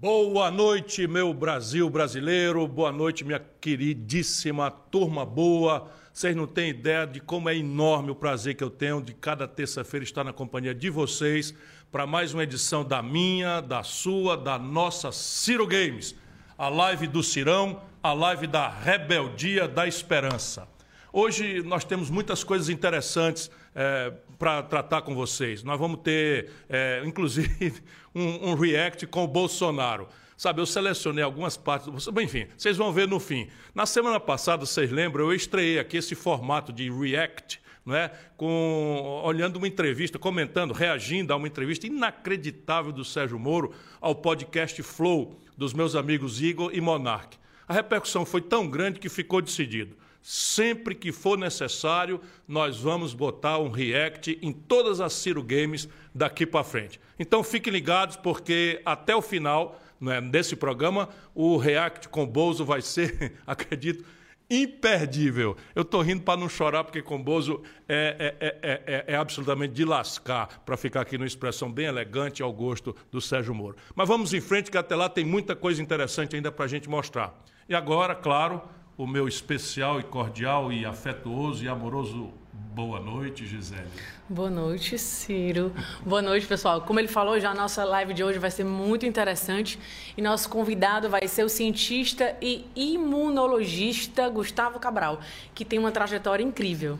Boa noite, meu Brasil brasileiro. Boa noite, minha queridíssima turma boa. Vocês não têm ideia de como é enorme o prazer que eu tenho de cada terça-feira estar na companhia de vocês para mais uma edição da minha, da sua, da nossa Ciro Games. A live do Cirão, a live da rebeldia da esperança. Hoje nós temos muitas coisas interessantes é, para tratar com vocês. Nós vamos ter, é, inclusive, um, um, react com o Bolsonaro. Sabe, eu selecionei algumas partes. Enfim, vocês vão ver no fim. Na semana passada, vocês lembram, eu estreiei aqui esse formato de react. Não é? Com, olhando uma entrevista, comentando, reagindo a uma entrevista inacreditável do Sérgio Moro ao podcast Flow dos meus amigos Igor e Monark. A repercussão foi tão grande que ficou decidido. Sempre que for necessário, nós vamos botar um react em todas as Ciro Games daqui para frente. Então fiquem ligados, porque até o final né, desse programa, o react com Bozo vai ser, acredito, imperdível. Eu estou rindo para não chorar, porque com Bozo é, é, é, é, absolutamente de lascar, para ficar aqui numa expressão bem elegante ao gosto do Sérgio Moro. Mas vamos em frente, que até lá tem muita coisa interessante ainda para a gente mostrar. E agora, claro, o meu especial e cordial e afetuoso e amoroso boa noite, Gisele. Boa noite, Ciro. Boa noite, pessoal. Como ele falou, já a nossa live de hoje vai ser muito interessante e nosso convidado vai ser o cientista e imunologista Gustavo Cabral, que tem uma trajetória incrível.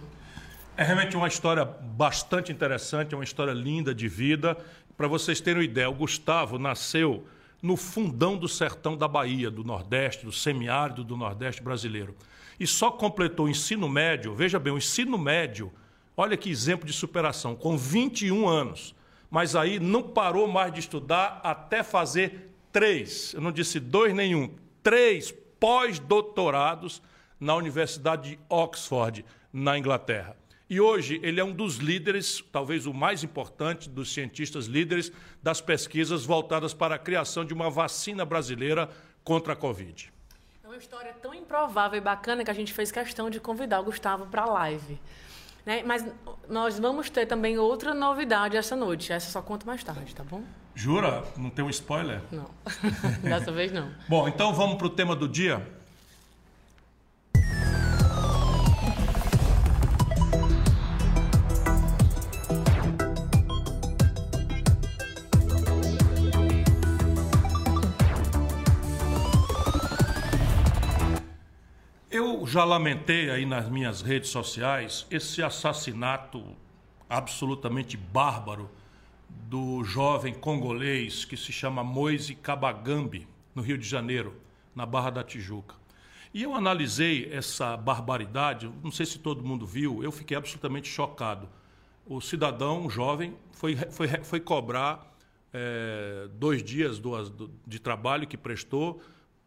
É realmente uma história bastante interessante, é uma história linda de vida. Para vocês terem uma ideia, o Gustavo nasceu no fundão do sertão da Bahia, do Nordeste, do semiárido do Nordeste brasileiro. E só completou o ensino médio, veja bem, o ensino médio, olha que exemplo de superação, com 21 anos. Mas aí não parou mais de estudar até fazer três, eu não disse dois nenhum, três pós-doutorados na Universidade de Oxford, na Inglaterra. E hoje ele é um dos líderes, talvez o mais importante dos cientistas líderes das pesquisas voltadas para a criação de uma vacina brasileira contra a Covid. É uma história tão improvável e bacana que a gente fez questão de convidar o Gustavo para a live. Né? Mas nós vamos ter também outra novidade essa noite. Essa só conto mais tarde, tá bom? Jura? Não tem um spoiler? Não. Dessa vez não. Bom, então vamos para o tema do dia. Já lamentei aí nas minhas redes sociais esse assassinato absolutamente bárbaro do jovem congolês que se chama Moise Kabagambi, no Rio de Janeiro, na Barra da Tijuca. E eu analisei essa barbaridade, não sei se todo mundo viu, eu fiquei absolutamente chocado. O cidadão, jovem, foi, foi, foi cobrar é, dois dias do, de trabalho que prestou,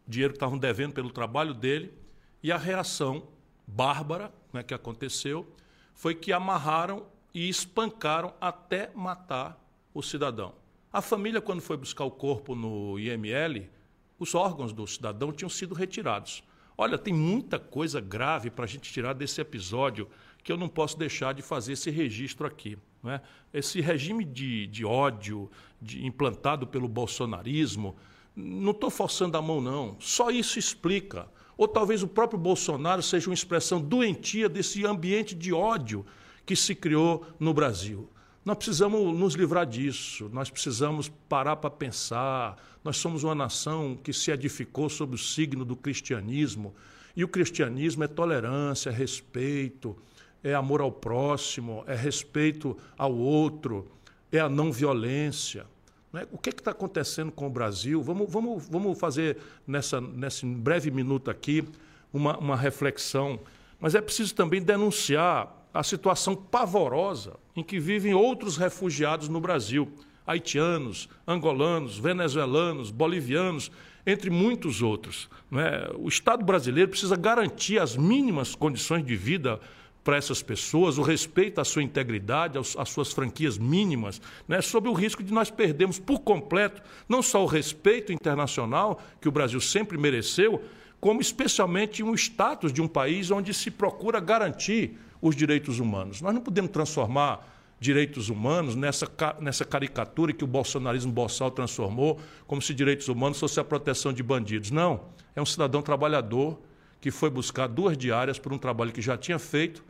dinheiro que estavam devendo pelo trabalho dele, e a reação bárbara né, que aconteceu foi que amarraram e espancaram até matar o cidadão. A família, quando foi buscar o corpo no IML, os órgãos do cidadão tinham sido retirados. Olha, tem muita coisa grave para a gente tirar desse episódio que eu não posso deixar de fazer esse registro aqui. Né? Esse regime de, de ódio de, implantado pelo bolsonarismo, não estou forçando a mão, não. Só isso explica ou talvez o próprio Bolsonaro seja uma expressão doentia desse ambiente de ódio que se criou no Brasil. Nós precisamos nos livrar disso, nós precisamos parar para pensar. Nós somos uma nação que se edificou sob o signo do cristianismo, e o cristianismo é tolerância, é respeito, é amor ao próximo, é respeito ao outro, é a não violência. Né? O que está acontecendo com o Brasil? Vamos, vamos, vamos fazer nessa, nesse breve minuto aqui uma, uma reflexão. Mas é preciso também denunciar a situação pavorosa em que vivem outros refugiados no Brasil haitianos, angolanos, venezuelanos, bolivianos, entre muitos outros. É? O Estado brasileiro precisa garantir as mínimas condições de vida para essas pessoas, o respeito à sua integridade, às suas franquias mínimas, né, sob o risco de nós perdermos por completo não só o respeito internacional que o Brasil sempre mereceu, como especialmente um status de um país onde se procura garantir os direitos humanos. Nós não podemos transformar direitos humanos nessa, nessa caricatura que o bolsonarismo boçal transformou, como se direitos humanos fosse a proteção de bandidos. Não, é um cidadão trabalhador que foi buscar duas diárias por um trabalho que já tinha feito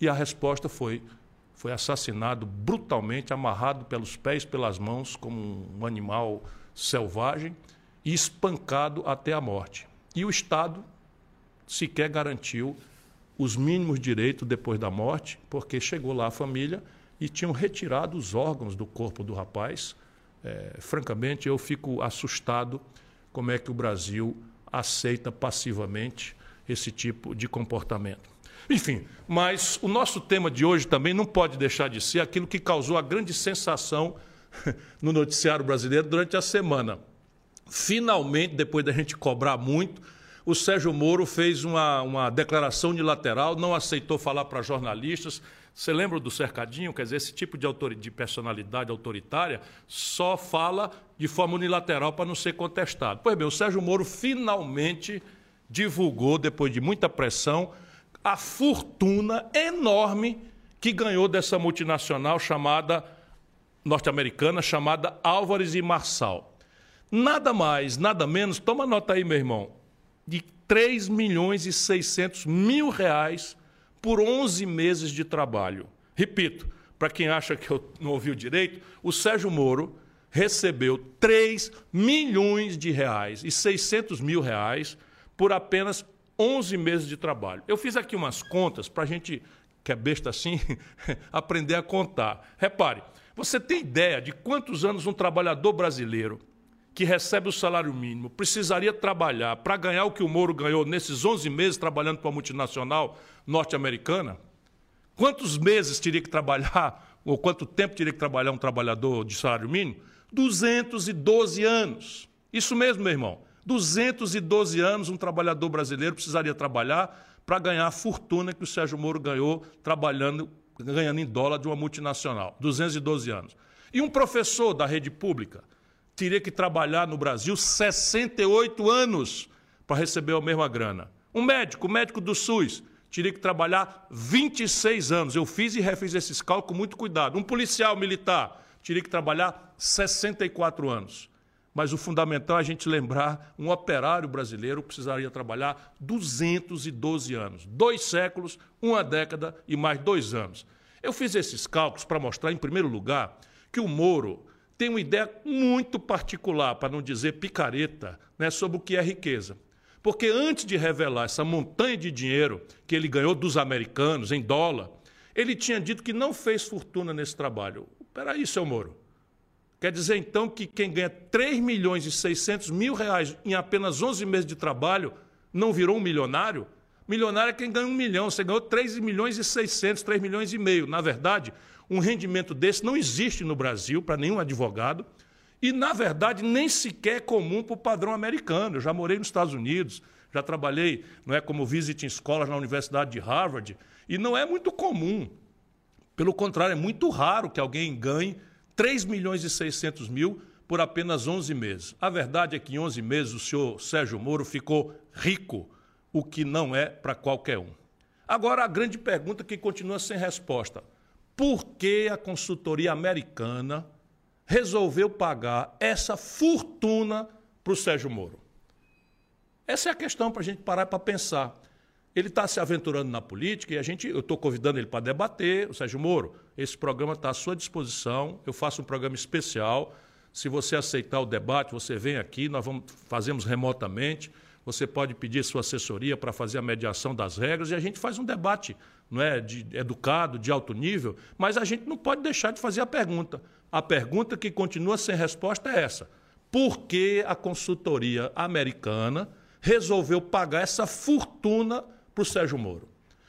e a resposta foi foi assassinado brutalmente, amarrado pelos pés, pelas mãos, como um animal selvagem e espancado até a morte. E o Estado sequer garantiu os mínimos direitos depois da morte, porque chegou lá a família e tinham retirado os órgãos do corpo do rapaz. É, francamente, eu fico assustado como é que o Brasil aceita passivamente esse tipo de comportamento. Enfim, mas o nosso tema de hoje também não pode deixar de ser aquilo que causou a grande sensação no noticiário brasileiro durante a semana. Finalmente, depois da gente cobrar muito, o Sérgio Moro fez uma, uma declaração unilateral, não aceitou falar para jornalistas. Você lembra do cercadinho? Quer dizer, esse tipo de, autor, de personalidade autoritária só fala de forma unilateral para não ser contestado. Pois bem, o Sérgio Moro finalmente divulgou, depois de muita pressão, a fortuna enorme que ganhou dessa multinacional chamada norte-americana chamada Álvares e Marçal. Nada mais, nada menos, toma nota aí, meu irmão, de 3 milhões e 600 mil reais por 11 meses de trabalho. Repito, para quem acha que eu não ouviu direito, o Sérgio Moro recebeu 3 milhões de reais e 600 mil reais por apenas 11 meses de trabalho. Eu fiz aqui umas contas para a gente, que é besta assim, aprender a contar. Repare, você tem ideia de quantos anos um trabalhador brasileiro que recebe o salário mínimo precisaria trabalhar para ganhar o que o Moro ganhou nesses 11 meses trabalhando para a multinacional norte-americana? Quantos meses teria que trabalhar, ou quanto tempo teria que trabalhar um trabalhador de salário mínimo? 212 anos. Isso mesmo, meu irmão. 212 anos um trabalhador brasileiro precisaria trabalhar para ganhar a fortuna que o Sérgio Moro ganhou trabalhando, ganhando em dólar de uma multinacional. 212 anos. E um professor da rede pública teria que trabalhar no Brasil 68 anos para receber a mesma grana. Um médico, médico do SUS, teria que trabalhar 26 anos. Eu fiz e refiz esses cálculos com muito cuidado. Um policial militar teria que trabalhar 64 anos. Mas o fundamental é a gente lembrar: um operário brasileiro precisaria trabalhar 212 anos, dois séculos, uma década e mais dois anos. Eu fiz esses cálculos para mostrar, em primeiro lugar, que o Moro tem uma ideia muito particular, para não dizer picareta, né, sobre o que é riqueza. Porque antes de revelar essa montanha de dinheiro que ele ganhou dos americanos em dólar, ele tinha dito que não fez fortuna nesse trabalho. Espera aí, seu Moro. Quer dizer, então, que quem ganha 3 milhões e 600 mil reais em apenas 11 meses de trabalho não virou um milionário? Milionário é quem ganha um milhão. Você ganhou 3 milhões e 600, 3 milhões e meio. Na verdade, um rendimento desse não existe no Brasil para nenhum advogado. E, na verdade, nem sequer é comum para o padrão americano. Eu já morei nos Estados Unidos, já trabalhei não é, como visiting escolas na Universidade de Harvard, e não é muito comum. Pelo contrário, é muito raro que alguém ganhe 3 milhões e 600 mil por apenas 11 meses. A verdade é que em 11 meses o senhor Sérgio Moro ficou rico, o que não é para qualquer um. Agora, a grande pergunta que continua sem resposta: por que a consultoria americana resolveu pagar essa fortuna para o Sérgio Moro? Essa é a questão para a gente parar para pensar. Ele está se aventurando na política e a gente, eu estou convidando ele para debater. O Sérgio Moro, esse programa está à sua disposição. Eu faço um programa especial. Se você aceitar o debate, você vem aqui, nós vamos, fazemos remotamente. Você pode pedir sua assessoria para fazer a mediação das regras e a gente faz um debate não é, de, educado, de alto nível, mas a gente não pode deixar de fazer a pergunta. A pergunta que continua sem resposta é essa: por que a consultoria americana resolveu pagar essa fortuna para o Sérgio Moro.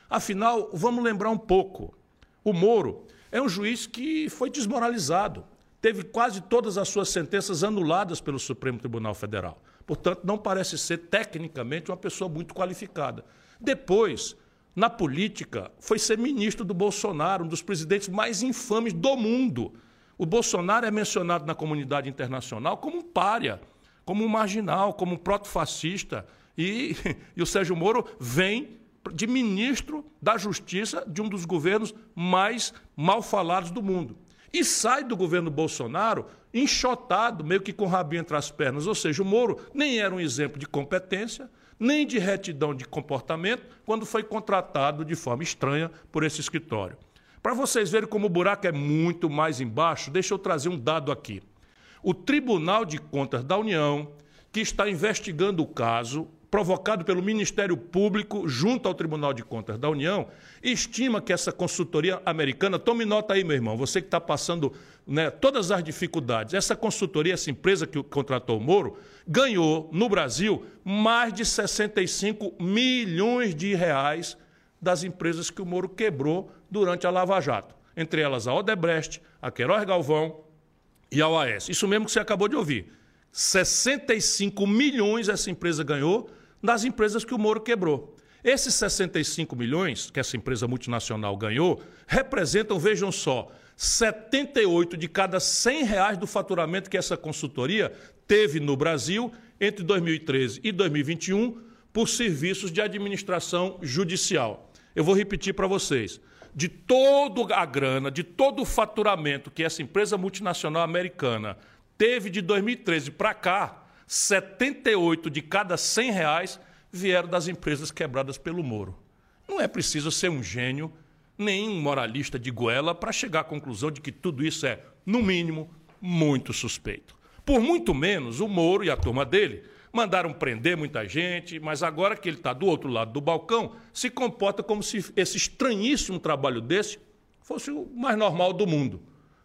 Afinal, vamos lembrar um pouco. O Moro é um juiz que foi desmoralizado. Teve quase todas as suas sentenças anuladas pelo Supremo Tribunal Federal. Portanto, não parece ser tecnicamente uma pessoa muito qualificada. Depois, na política, foi ser ministro do Bolsonaro, um dos presidentes mais infames do mundo. O Bolsonaro é mencionado na comunidade internacional como um pária, como um marginal, como um proto-fascista. E, e o Sérgio Moro vem de ministro da Justiça de um dos governos mais mal falados do mundo. E sai do governo Bolsonaro enxotado, meio que com o rabinho entre as pernas. Ou seja, o Moro nem era um exemplo de competência, nem de retidão de comportamento, quando foi contratado de forma estranha por esse escritório. Para vocês verem como o buraco é muito mais embaixo, deixa eu trazer um dado aqui. O Tribunal de Contas da União, que está investigando o caso, provocado pelo Ministério Público junto ao Tribunal de Contas da União, estima que essa consultoria americana, tome nota aí, meu irmão, você que está passando né, todas as dificuldades, essa consultoria, essa empresa que contratou o Moro, ganhou no Brasil mais de 65 milhões de reais das empresas que o Moro quebrou durante a Lava Jato, entre elas a Odebrecht, a Queiroz Galvão e a OAS. Isso mesmo que você acabou de ouvir. 65 milhões essa empresa ganhou das empresas que o Moro quebrou. Esses 65 milhões que essa empresa multinacional ganhou representam, vejam só, 78 de cada 100 reais do faturamento que essa consultoria teve no Brasil entre 2013 e 2021 por serviços de administração judicial. Eu vou repetir para vocês. De toda a grana, de todo o faturamento que essa empresa multinacional americana teve de 2013 para cá, 78 de cada 100 reais vieram das empresas quebradas pelo Moro. Não é preciso ser um gênio, nem um moralista de goela para chegar à conclusão de que tudo isso é, no mínimo, muito suspeito. Por muito menos, o Moro e a turma dele mandaram prender muita gente, mas agora que ele está do outro lado do balcão, se comporta como se esse estranhíssimo trabalho desse fosse o mais normal do mundo.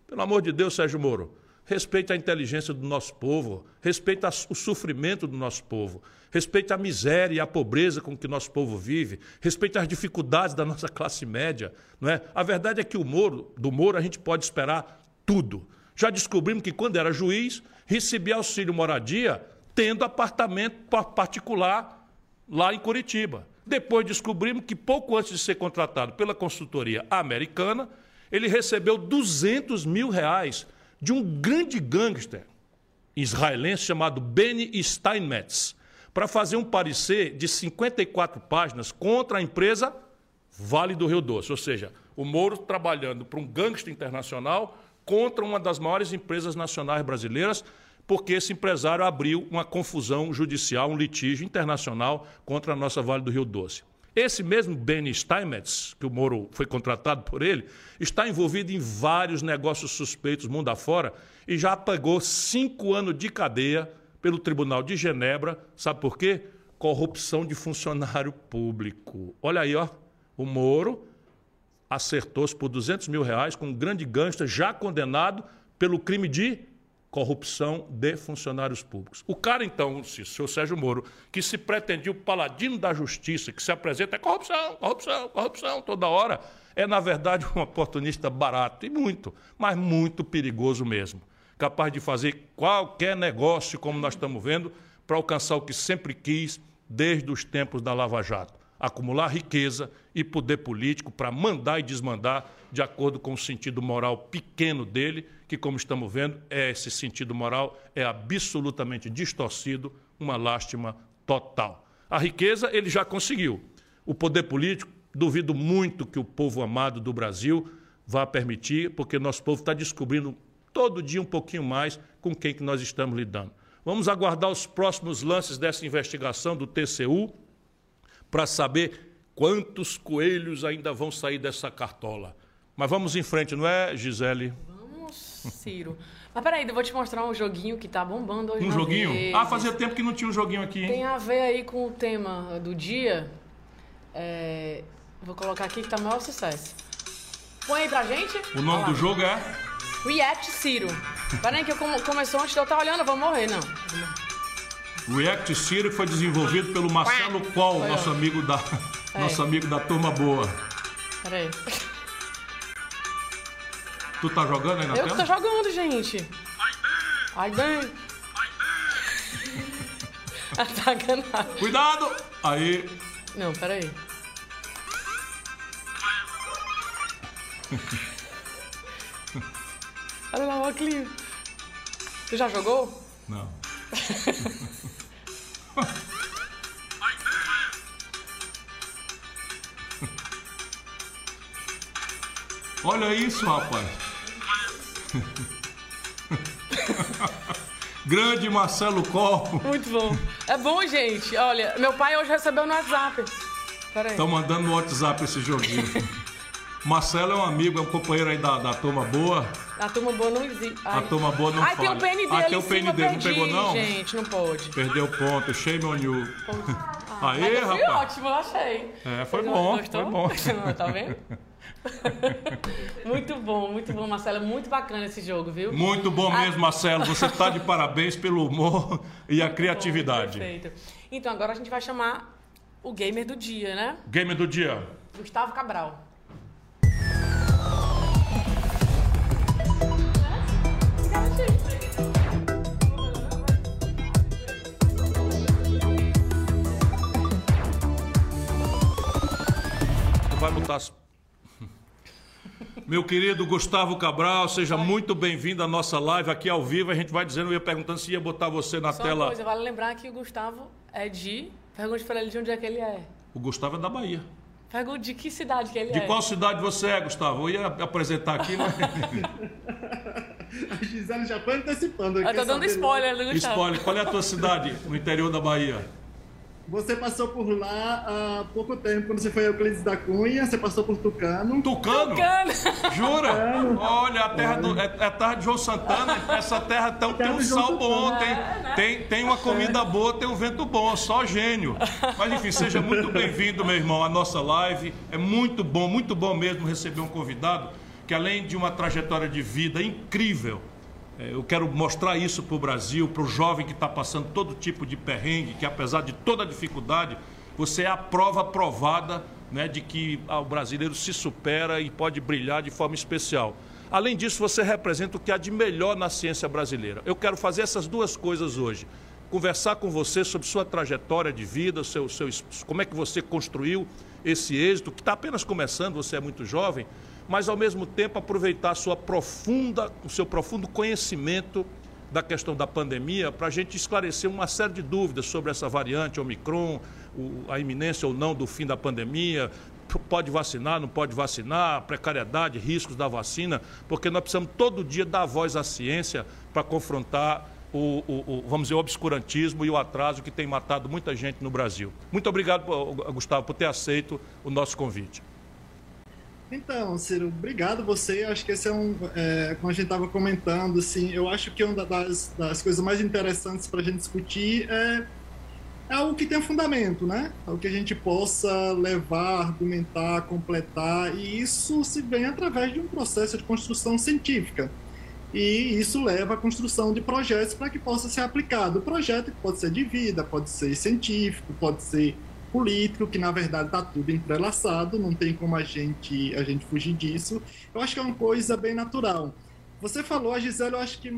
Pelo amor de Deus, Sérgio Moro, respeite a inteligência do nosso povo, respeite o sofrimento do nosso povo, respeite a miséria e a pobreza com que nosso povo vive, respeite as dificuldades da nossa classe média. Não é? A verdade é que o Moro, do Moro a gente pode esperar tudo. Já descobrimos que quando era juiz, recebia auxílio moradia tendo apartamento particular lá em Curitiba. Depois descobrimos que pouco antes de ser contratado pela consultoria americana, ele recebeu 200 mil reais de um grande gangster israelense chamado Benny Steinmetz, para fazer um parecer de 54 páginas contra a empresa Vale do Rio Doce. Ou seja, o Moro trabalhando para um gangster internacional contra uma das maiores empresas nacionais brasileiras, porque esse empresário abriu uma confusão judicial, um litígio internacional contra a nossa Vale do Rio Doce. Esse mesmo Benny Steinmetz, que o Moro foi contratado por ele, está envolvido em vários negócios suspeitos mundo afora e já pagou cinco anos de cadeia pelo Tribunal de Genebra. Sabe por quê? Corrupção de funcionário público. Olha aí, ó. O Moro acertou-se por 200 mil reais com um grande gangster já condenado pelo crime de corrupção de funcionários públicos. O cara, então, o senhor Sérgio Moro, que se pretendia o paladino da justiça, que se apresenta é corrupção, corrupção, corrupção toda hora, é, na verdade, um oportunista barato, e muito, mas muito perigoso mesmo. Capaz de fazer qualquer negócio, como nós estamos vendo, para alcançar o que sempre quis desde os tempos da Lava Jato acumular riqueza e poder político para mandar e desmandar de acordo com o sentido moral pequeno dele, que, como estamos vendo, é esse sentido moral é absolutamente distorcido, uma lástima total. A riqueza ele já conseguiu. O poder político, duvido muito que o povo amado do Brasil vá permitir, porque nosso povo está descobrindo todo dia um pouquinho mais com quem que nós estamos lidando. Vamos aguardar os próximos lances dessa investigação do TCU para saber quantos coelhos ainda vão sair dessa cartola. Mas vamos em frente, não é, Gisele? Vamos, Ciro. Mas peraí, eu vou te mostrar um joguinho que tá bombando hoje. Um joguinho? Vez. Ah, fazia tempo que não tinha um joguinho aqui. Hein? Tem a ver aí com o tema do dia. É... Vou colocar aqui que tá o maior sucesso. Põe aí pra gente. O nome do jogo é? React Ciro. Peraí que eu come... começou antes de eu estar olhando, eu vou morrer, não. React Ciro foi desenvolvido pelo Marcelo Qual, nosso amigo da nosso amigo da turma boa. Peraí. Tu tá jogando aí na eu tela? Eu tô jogando, gente. Ai bem. Ataca Cuidado! Aí. Não, peraí. Olha lá o óculos. Tu já jogou? Não. Olha isso, rapaz. Grande Marcelo Corpo. Muito bom. É bom, gente. Olha, meu pai hoje recebeu no WhatsApp. Peraí. Estão mandando no WhatsApp esse joguinho. Marcelo é um amigo, é um companheiro aí da, da turma boa. A turma boa não existe. Ai. A turma boa não Ai, fala. tem o PN dele. Ah, o PN dele, não pegou não? Gente, não pode. Perdeu ponto, shame on you. Ah, Aê, rapaz. Foi ótimo, eu achei. É, foi bom, Gostou? foi bom. tá vendo? muito bom, muito bom, Marcelo. Muito bacana esse jogo, viu? Muito bom mesmo, Marcelo. Você está de parabéns pelo humor e a criatividade. Bom, perfeito. Então, agora a gente vai chamar o gamer do dia, né? Gamer do dia. Gustavo Cabral. Vai botar as meu querido Gustavo Cabral, seja muito bem-vindo à nossa live aqui ao vivo. A gente vai dizendo, eu ia perguntando se ia botar você na Só tela. Uma coisa, vale lembrar que o Gustavo é de. Pergunte para ele de onde é que ele é. O Gustavo é da Bahia. Pergunte de que cidade que ele de é. De qual cidade você é, Gustavo? Eu ia apresentar aqui, mas. a Gisele já foi antecipando aqui. Eu tô dando spoiler do Gustavo. Spoiler. Qual é a tua cidade no interior da Bahia? Você passou por lá há pouco tempo, quando você foi a Euclides da Cunha, você passou por Tucano. Tucano? Tucano! Jura? Tucano. Olha, a terra do, é, é, a terra de João Santana. Essa terra tão, tem um sal bom, tem, tem, tem uma comida boa, tem um vento bom, só gênio. Mas enfim, seja muito bem-vindo, meu irmão, à nossa live. É muito bom, muito bom mesmo receber um convidado que além de uma trajetória de vida incrível, é, eu quero mostrar isso para o Brasil, para o jovem que está passando todo tipo de perrengue, que apesar de toda dificuldade, você é a prova provada né, de que ah, o brasileiro se supera e pode brilhar de forma especial. Além disso, você representa o que há de melhor na ciência brasileira. Eu quero fazer essas duas coisas hoje. Conversar com você sobre sua trajetória de vida, seu, seu, como é que você construiu esse êxito, que está apenas começando, você é muito jovem, mas ao mesmo tempo aproveitar sua profunda, o seu profundo conhecimento da questão da pandemia para a gente esclarecer uma série de dúvidas sobre essa variante Omicron, a iminência ou não do fim da pandemia, pode vacinar, não pode vacinar, precariedade, riscos da vacina, porque nós precisamos todo dia dar voz à ciência para confrontar o, o, o, vamos dizer, o obscurantismo e o atraso que tem matado muita gente no Brasil. Muito obrigado, Gustavo, por ter aceito o nosso convite. Então, Ciro, obrigado você. Acho que esse é um, é, como a gente estava comentando, assim, eu acho que uma das, das coisas mais interessantes para a gente discutir é, é algo que tenha fundamento, né? Algo que a gente possa levar, argumentar, completar, e isso se vem através de um processo de construção científica. E isso leva à construção de projetos para que possa ser aplicado. O projeto pode ser de vida, pode ser científico, pode ser político, que na verdade está tudo entrelaçado, não tem como a gente, a gente fugir disso. Eu acho que é uma coisa bem natural. Você falou, a Gisele, eu acho que,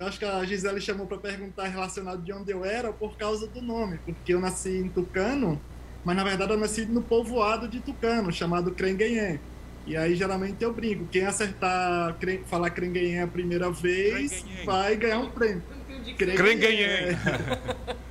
acho que a Gisele chamou para perguntar relacionado de onde eu era por causa do nome, porque eu nasci em Tucano, mas na verdade eu nasci no povoado de Tucano, chamado Crenguenhé. E aí geralmente eu brinco, quem acertar, falar Crenguenhé a primeira vez, vai ganhar um prêmio. Crenguenhém.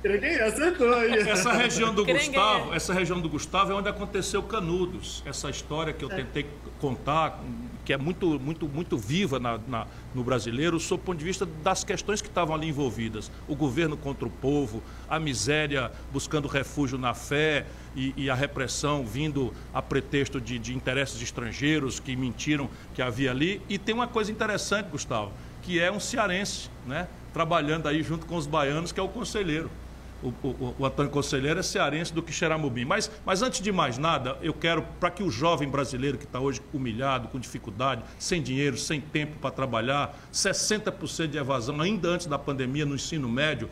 Crenguenhém, acertou aí. Essa região do Gustavo, essa região do Gustavo é onde aconteceu Canudos. Essa história que eu tentei contar, que é muito, muito, muito viva na, na, no brasileiro, sob o ponto de vista das questões que estavam ali envolvidas. O governo contra o povo, a miséria buscando refúgio na fé e, e a repressão vindo a pretexto de, de interesses estrangeiros que mentiram que havia ali. E tem uma coisa interessante, Gustavo, que é um cearense, né? Trabalhando aí junto com os baianos, que é o conselheiro. O, o, o Antônio Conselheiro é cearense do Quixeramobim. Mas, mas antes de mais nada, eu quero, para que o jovem brasileiro que está hoje humilhado, com dificuldade, sem dinheiro, sem tempo para trabalhar, 60% de evasão ainda antes da pandemia no ensino médio,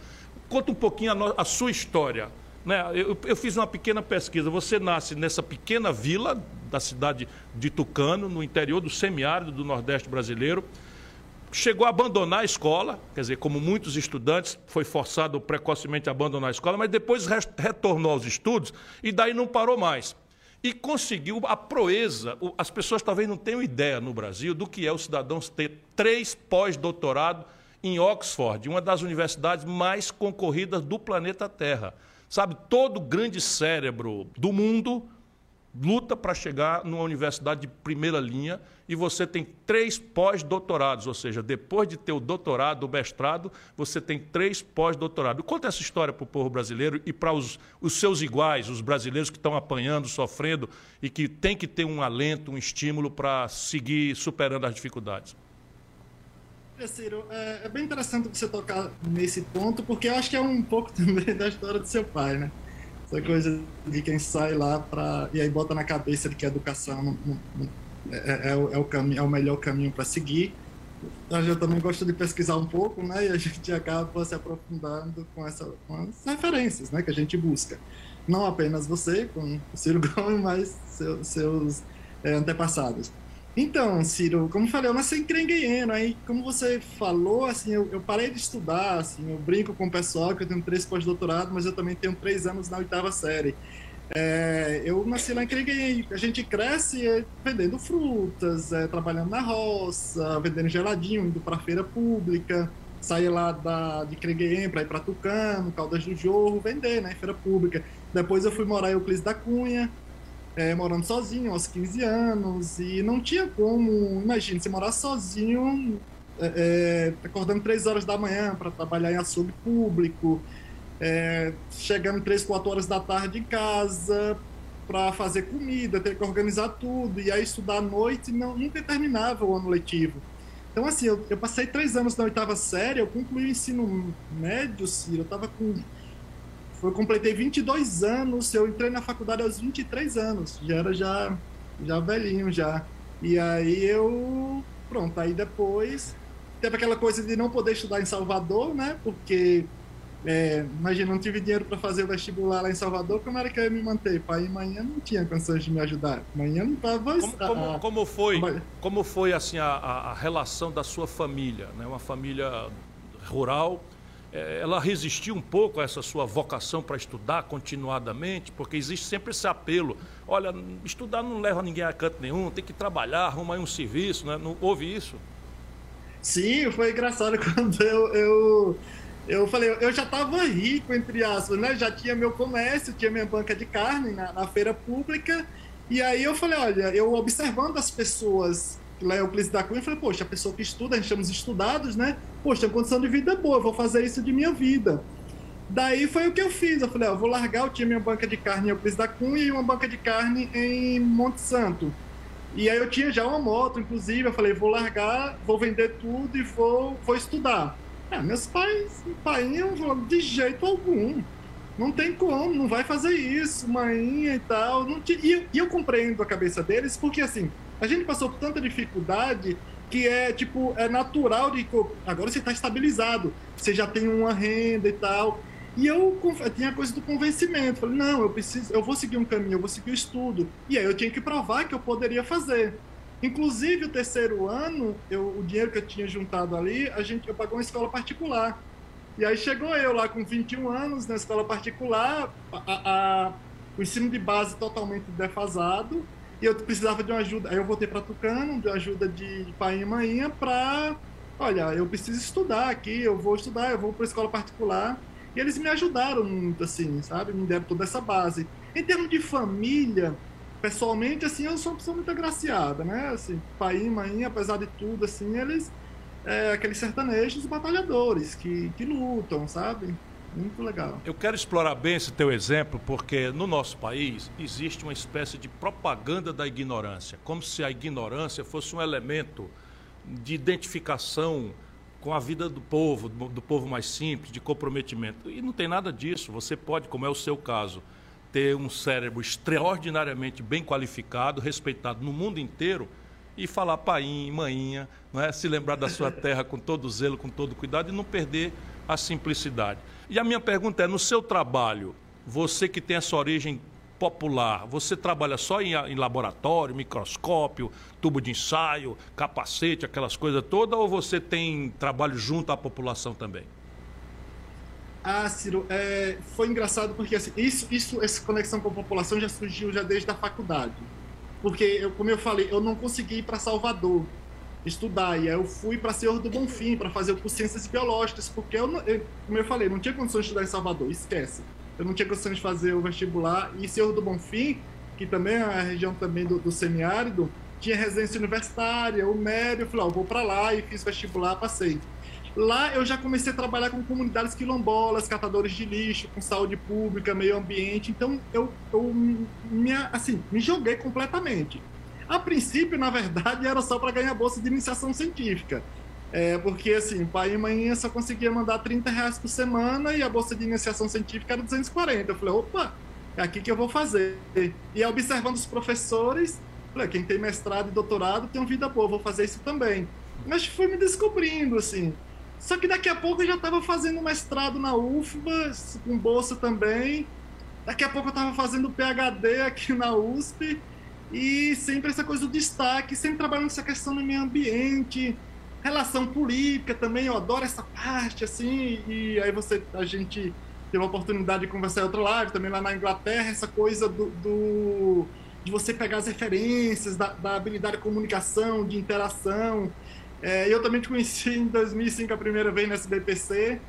conta um pouquinho a, no, a sua história. Né? Eu, eu, fiz uma pequena pesquisa. Você nasce nessa pequena vila da cidade de Tucano, no interior do semiárido do Nordeste brasileiro chegou a abandonar a escola, quer dizer, como muitos estudantes, foi forçado precocemente a abandonar a escola, mas depois retornou aos estudos e daí não parou mais. E conseguiu a proeza. As pessoas talvez não tenham ideia no Brasil do que é o cidadão ter três pós-doutorado em Oxford, uma das universidades mais concorridas do planeta Terra. Sabe, todo grande cérebro do mundo luta para chegar numa universidade de primeira linha e você tem três pós-doutorados, ou seja, depois de ter o doutorado, o mestrado, você tem três pós-doutorados. Conta essa história para o povo brasileiro e para os, os seus iguais, os brasileiros que estão apanhando, sofrendo e que tem que ter um alento, um estímulo para seguir superando as dificuldades. É, Ciro, é, é bem interessante você tocar nesse ponto, porque eu acho que é um pouco também da história do seu pai, né? Essa coisa de quem sai lá para e aí bota na cabeça de que a educação não, não, é, é, é, o, é, o caminho, é o melhor caminho para seguir. A gente também gosta de pesquisar um pouco, né? E a gente acaba se aprofundando com, essa, com as referências, né? Que a gente busca. Não apenas você, com o Ciro Gomes, mas seu, seus é, antepassados. Então, Ciro, como falei, eu nasci em Crengueieno, aí como você falou, assim, eu, eu, parei de estudar, assim, eu brinco com o pessoal que eu tenho três pós-doutorado, mas eu também tenho três anos na oitava série. É, eu nasci lá em Crengueieno, a gente cresce é, vendendo frutas, é, trabalhando na roça, vendendo geladinho, indo para feira pública, sair lá da, de Crengueieno para ir para Tucano, Caldas do Jorro, vender, né, feira pública. Depois eu fui morar em Euclides da Cunha, é, morando sozinho aos 15 anos e não tinha como, imagine, você morar sozinho, é, é, acordando 3 horas da manhã para trabalhar em açougue público, é, chegando 3, 4 horas da tarde em casa para fazer comida, ter que organizar tudo, e aí estudar à noite não, nunca terminava o ano letivo. Então, assim, eu, eu passei três anos na oitava série, eu concluí o ensino médio, Ciro, eu estava com eu completei 22 anos, eu entrei na faculdade aos 23 anos, já era já, já velhinho já. E aí eu, pronto, aí depois teve aquela coisa de não poder estudar em Salvador, né? Porque, é, imagina, não tive dinheiro para fazer o vestibular lá em Salvador, como era que eu ia me manter? Pai e manhã não tinha condições de me ajudar. Manhã não estava... Como, como, como, foi, como foi assim, a, a relação da sua família? Né? Uma família rural é, ela resistiu um pouco a essa sua vocação para estudar continuadamente, porque existe sempre esse apelo. Olha, estudar não leva ninguém a canto nenhum, tem que trabalhar, arrumar um serviço, né? Não houve isso? Sim, foi engraçado quando eu, eu, eu falei, eu já estava rico, entre aspas, né? Já tinha meu comércio, tinha minha banca de carne na, na feira pública, e aí eu falei, olha, eu observando as pessoas lá é Euclides da Cunha, eu falei, poxa, a pessoa que estuda, a gente chama os estudados, né? Poxa, tem condição de vida boa, vou fazer isso de minha vida. Daí foi o que eu fiz. Eu falei, ó, vou largar, eu tinha minha banca de carne em Euclides da Cunha e uma banca de carne em Monte Santo. E aí eu tinha já uma moto, inclusive, eu falei, vou largar, vou vender tudo e vou, vou estudar. É, meus pais, pai, falaram, de jeito algum. Não tem como, não vai fazer isso, mãe e tal. Não te... e, e eu compreendo a cabeça deles, porque assim, a gente passou por tanta dificuldade que é tipo é natural de agora você está estabilizado, você já tem uma renda e tal. E eu, eu tinha a coisa do convencimento, falei não, eu preciso, eu vou seguir um caminho, eu vou seguir o estudo. E aí eu tinha que provar que eu poderia fazer. Inclusive o terceiro ano, eu, o dinheiro que eu tinha juntado ali, a gente eu pagou uma escola particular. E aí chegou eu lá com 21 anos na escola particular, a, a, o ensino de base totalmente defasado e eu precisava de uma ajuda. Aí eu voltei para Tucano, de ajuda de pai e mãe para, olha, eu preciso estudar aqui, eu vou estudar, eu vou para escola particular. E eles me ajudaram muito, assim, sabe? Me deram toda essa base. Em termos de família, pessoalmente, assim, eu sou uma pessoa muito agraciada, né? Assim, pai e mãe, apesar de tudo, assim, eles... É, aqueles sertanejos batalhadores que, que lutam, sabe? Muito legal. Eu quero explorar bem esse teu exemplo, porque no nosso país existe uma espécie de propaganda da ignorância, como se a ignorância fosse um elemento de identificação com a vida do povo, do povo mais simples, de comprometimento. E não tem nada disso. Você pode, como é o seu caso, ter um cérebro extraordinariamente bem qualificado, respeitado no mundo inteiro e falar pai, maninha, não é? se lembrar da sua terra com todo zelo, com todo cuidado e não perder a simplicidade. E a minha pergunta é: no seu trabalho, você que tem essa origem popular, você trabalha só em, em, laboratório, microscópio, tubo de ensaio, capacete, aquelas coisas todas, ou você tem trabalho junto à população também? Ah, Ciro, é, foi engraçado porque assim, isso, isso, essa conexão com a população já surgiu já desde a faculdade. Porque, eu, como eu falei, eu não consegui ir para Salvador estudar. E aí eu fui para Senhor do Bonfim para fazer o curso de Ciências Biológicas, porque eu, eu, como eu falei, não tinha condições de estudar em Salvador, esquece. Eu não tinha condições de fazer o vestibular. E Senhor do Bonfim que também é a região também do, do semiárido, tinha residência universitária, o MEB, eu falei, ó, vou para lá e fiz vestibular, passei. Lá eu já comecei a trabalhar com comunidades quilombolas, catadores de lixo, com saúde pública, meio ambiente. Então eu, eu me, assim, me joguei completamente. A princípio, na verdade, era só para ganhar bolsa de iniciação científica. É, porque assim, pai e mãe só conseguia mandar 30 reais por semana e a bolsa de iniciação científica era 240. Eu falei, opa, é aqui que eu vou fazer. E observando os professores, falei, quem tem mestrado e doutorado tem uma vida boa, vou fazer isso também. Mas fui me descobrindo, assim. Só que daqui a pouco eu já estava fazendo mestrado na UFBA, com bolsa também. Daqui a pouco eu estava fazendo PhD aqui na USP. E sempre essa coisa do destaque, sempre trabalhando essa questão do meio ambiente, relação política também, eu adoro essa parte, assim. E aí você, a gente teve a oportunidade de conversar em outra live, também lá na Inglaterra, essa coisa do, do de você pegar as referências, da, da habilidade de comunicação, de interação. É, eu também te conheci em 2005 a primeira vez na SBPC.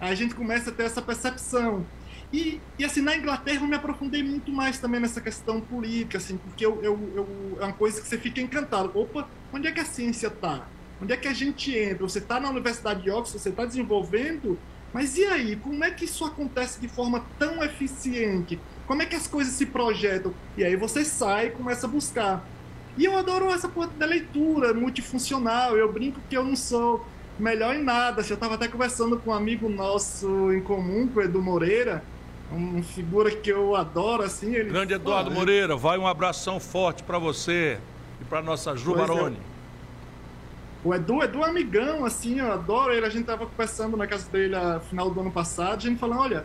A gente começa a ter essa percepção. E, e, assim, na Inglaterra eu me aprofundei muito mais também nessa questão política, assim, porque eu, eu, eu, é uma coisa que você fica encantado. Opa, onde é que a ciência está? Onde é que a gente entra? Você está na Universidade de Oxford, você está desenvolvendo, mas e aí? Como é que isso acontece de forma tão eficiente? Como é que as coisas se projetam? E aí você sai e começa a buscar. E eu adoro essa porra da leitura multifuncional. Eu brinco que eu não sou melhor em nada. Eu estava até conversando com um amigo nosso em comum, com o Edu Moreira, uma figura que eu adoro, assim. Ele... Grande Eduardo ah, Moreira, vai um abração forte para você e para nossa Ju é. Baroni. É. O Edu, Edu é amigão, assim, eu adoro ele. A gente tava conversando na casa dele no final do ano passado, a gente falando, olha,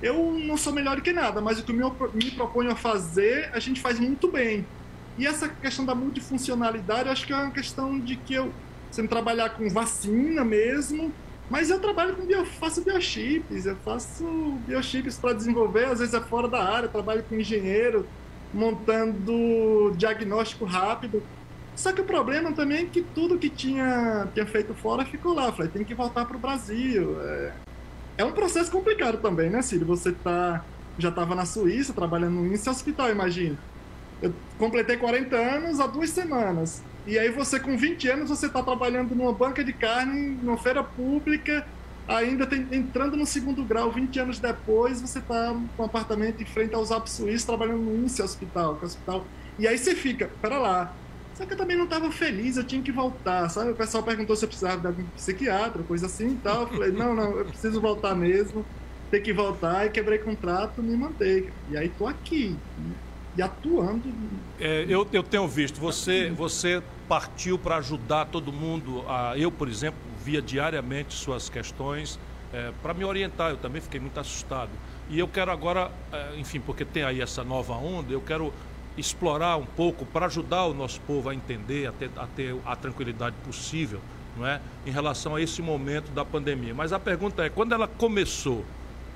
eu não sou melhor que nada, mas o que eu me proponho a fazer, a gente faz muito bem. E essa questão da multifuncionalidade, acho que é uma questão de que eu sempre trabalhar com vacina mesmo, mas eu trabalho com bio, faço biochips, eu faço biochips para desenvolver, às vezes é fora da área, trabalho com engenheiro, montando diagnóstico rápido. Só que o problema também é que tudo que tinha, tinha feito fora ficou lá. falei, tem que voltar para o Brasil. É... é, um processo complicado também, né, Círio? Você tá, já estava na Suíça trabalhando no índice hospital, imagina. Eu completei 40 anos há duas semanas. E aí você, com 20 anos, você está trabalhando numa banca de carne, numa feira pública, ainda tem, entrando no segundo grau, 20 anos depois, você está com um apartamento em frente aos Alpes Suíços, trabalhando no índice hospital, é hospital. E aí você fica, pera lá, só que eu também não estava feliz, eu tinha que voltar, sabe? O pessoal perguntou se eu precisava de algum psiquiatra, coisa assim e tal. Eu falei, não, não, eu preciso voltar mesmo, ter que voltar, e quebrei contrato, me mandei. E aí tô aqui, e atuando. É, eu, eu tenho visto, você, você partiu para ajudar todo mundo. A, eu, por exemplo, via diariamente suas questões, é, para me orientar, eu também fiquei muito assustado. E eu quero agora, é, enfim, porque tem aí essa nova onda, eu quero explorar um pouco para ajudar o nosso povo a entender, a ter, a ter a tranquilidade possível, não é? Em relação a esse momento da pandemia. Mas a pergunta é, quando ela começou,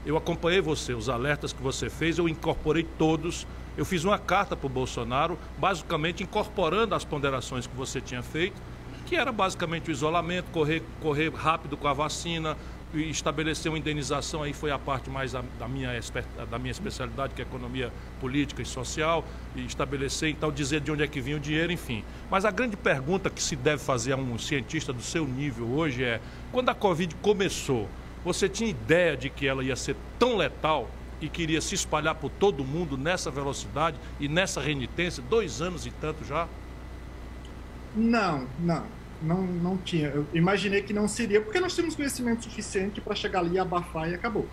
eu acompanhei você, os alertas que você fez, eu incorporei todos. Eu fiz uma carta para o Bolsonaro, basicamente incorporando as ponderações que você tinha feito, que era basicamente o isolamento, correr, correr rápido com a vacina, estabelecer uma indenização aí foi a parte mais da, da, minha, da minha especialidade, que é economia política e social, e estabelecer, então, dizer de onde é que vinha o dinheiro, enfim. Mas a grande pergunta que se deve fazer a um cientista do seu nível hoje é: quando a Covid começou, você tinha ideia de que ela ia ser tão letal e queria se espalhar por todo mundo nessa velocidade e nessa renitência, dois anos e tanto já? Não, não não, não tinha. Eu imaginei que não seria, porque nós temos conhecimento suficiente para chegar ali, abafar e acabou.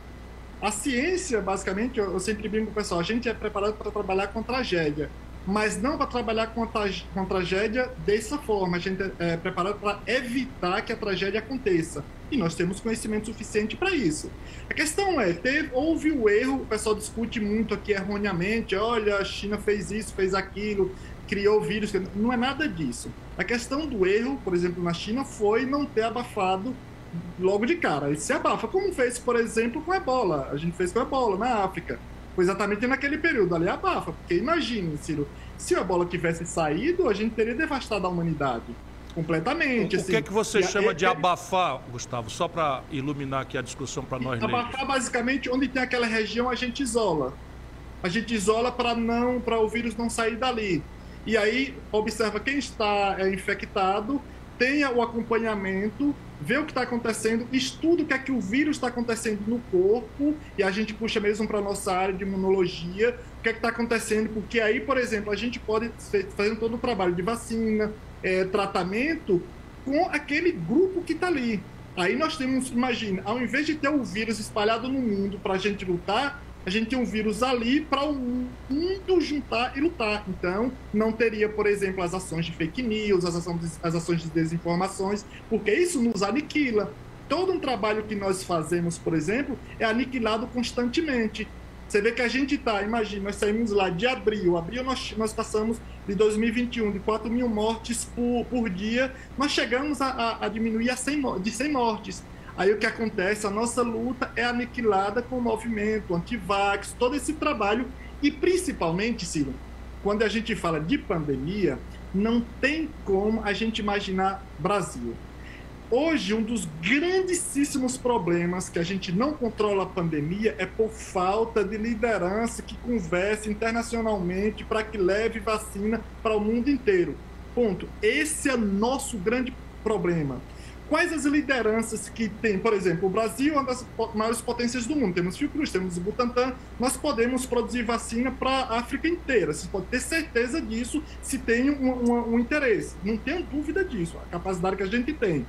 A ciência, basicamente, eu, eu sempre brinco com o pessoal, a gente é preparado para trabalhar com tragédia, mas não para trabalhar com, com tragédia dessa forma. A gente é, é preparado para evitar que a tragédia aconteça. E nós temos conhecimento suficiente para isso. A questão é, teve, houve o erro, o pessoal discute muito aqui erroneamente, olha, a China fez isso, fez aquilo, criou vírus. Não é nada disso. A questão do erro, por exemplo, na China, foi não ter abafado logo de cara. Ele se abafa, como fez, por exemplo, com a ebola. A gente fez com a ebola na África. Foi exatamente naquele período ali abafa. Porque imagine, Ciro, se a ebola tivesse saído, a gente teria devastado a humanidade completamente. O, assim. que é que você chama de abafar, Gustavo? Só para iluminar aqui a discussão para nós Abafar, basicamente, onde tem aquela região, a gente isola. a gente isola para não para o vírus não sair dali. E aí observa quem está é, infectado, tenha o acompanhamento, vê o que está acontecendo, estuda o que é que o vírus está acontecendo no corpo, e a gente puxa mesmo para a nossa área de imunologia, o que é que está acontecendo, porque aí, por exemplo, a gente pode fazer todo o trabalho de vacina, é, tratamento, com aquele grupo que está ali. Aí nós temos, imagina, ao invés de ter o vírus espalhado no mundo para a gente lutar, a gente tem um vírus ali para o mundo juntar e lutar. Então, não teria, por exemplo, as ações de fake news, as ações, as ações de desinformações, porque isso nos aniquila. Todo um trabalho que nós fazemos, por exemplo, é aniquilado constantemente. Você vê que a gente está, imagina, nós saímos lá de abril, abril nós, nós passamos de 2021 de 4 mil mortes por, por dia, nós chegamos a, a, a diminuir a 100, de 100 mortes. Aí o que acontece? A nossa luta é aniquilada com o movimento anti-vax, todo esse trabalho. E principalmente, Ciro, quando a gente fala de pandemia, não tem como a gente imaginar Brasil. Hoje, um dos grandíssimos problemas que a gente não controla a pandemia é por falta de liderança que converse internacionalmente para que leve vacina para o mundo inteiro. Ponto. Esse é nosso grande problema quais as lideranças que tem, por exemplo, o Brasil é uma das maiores potências do mundo, temos Fiocruz, temos o Butantan, nós podemos produzir vacina para a África inteira, você pode ter certeza disso se tem um, um, um interesse, não tenho dúvida disso, a capacidade que a gente tem.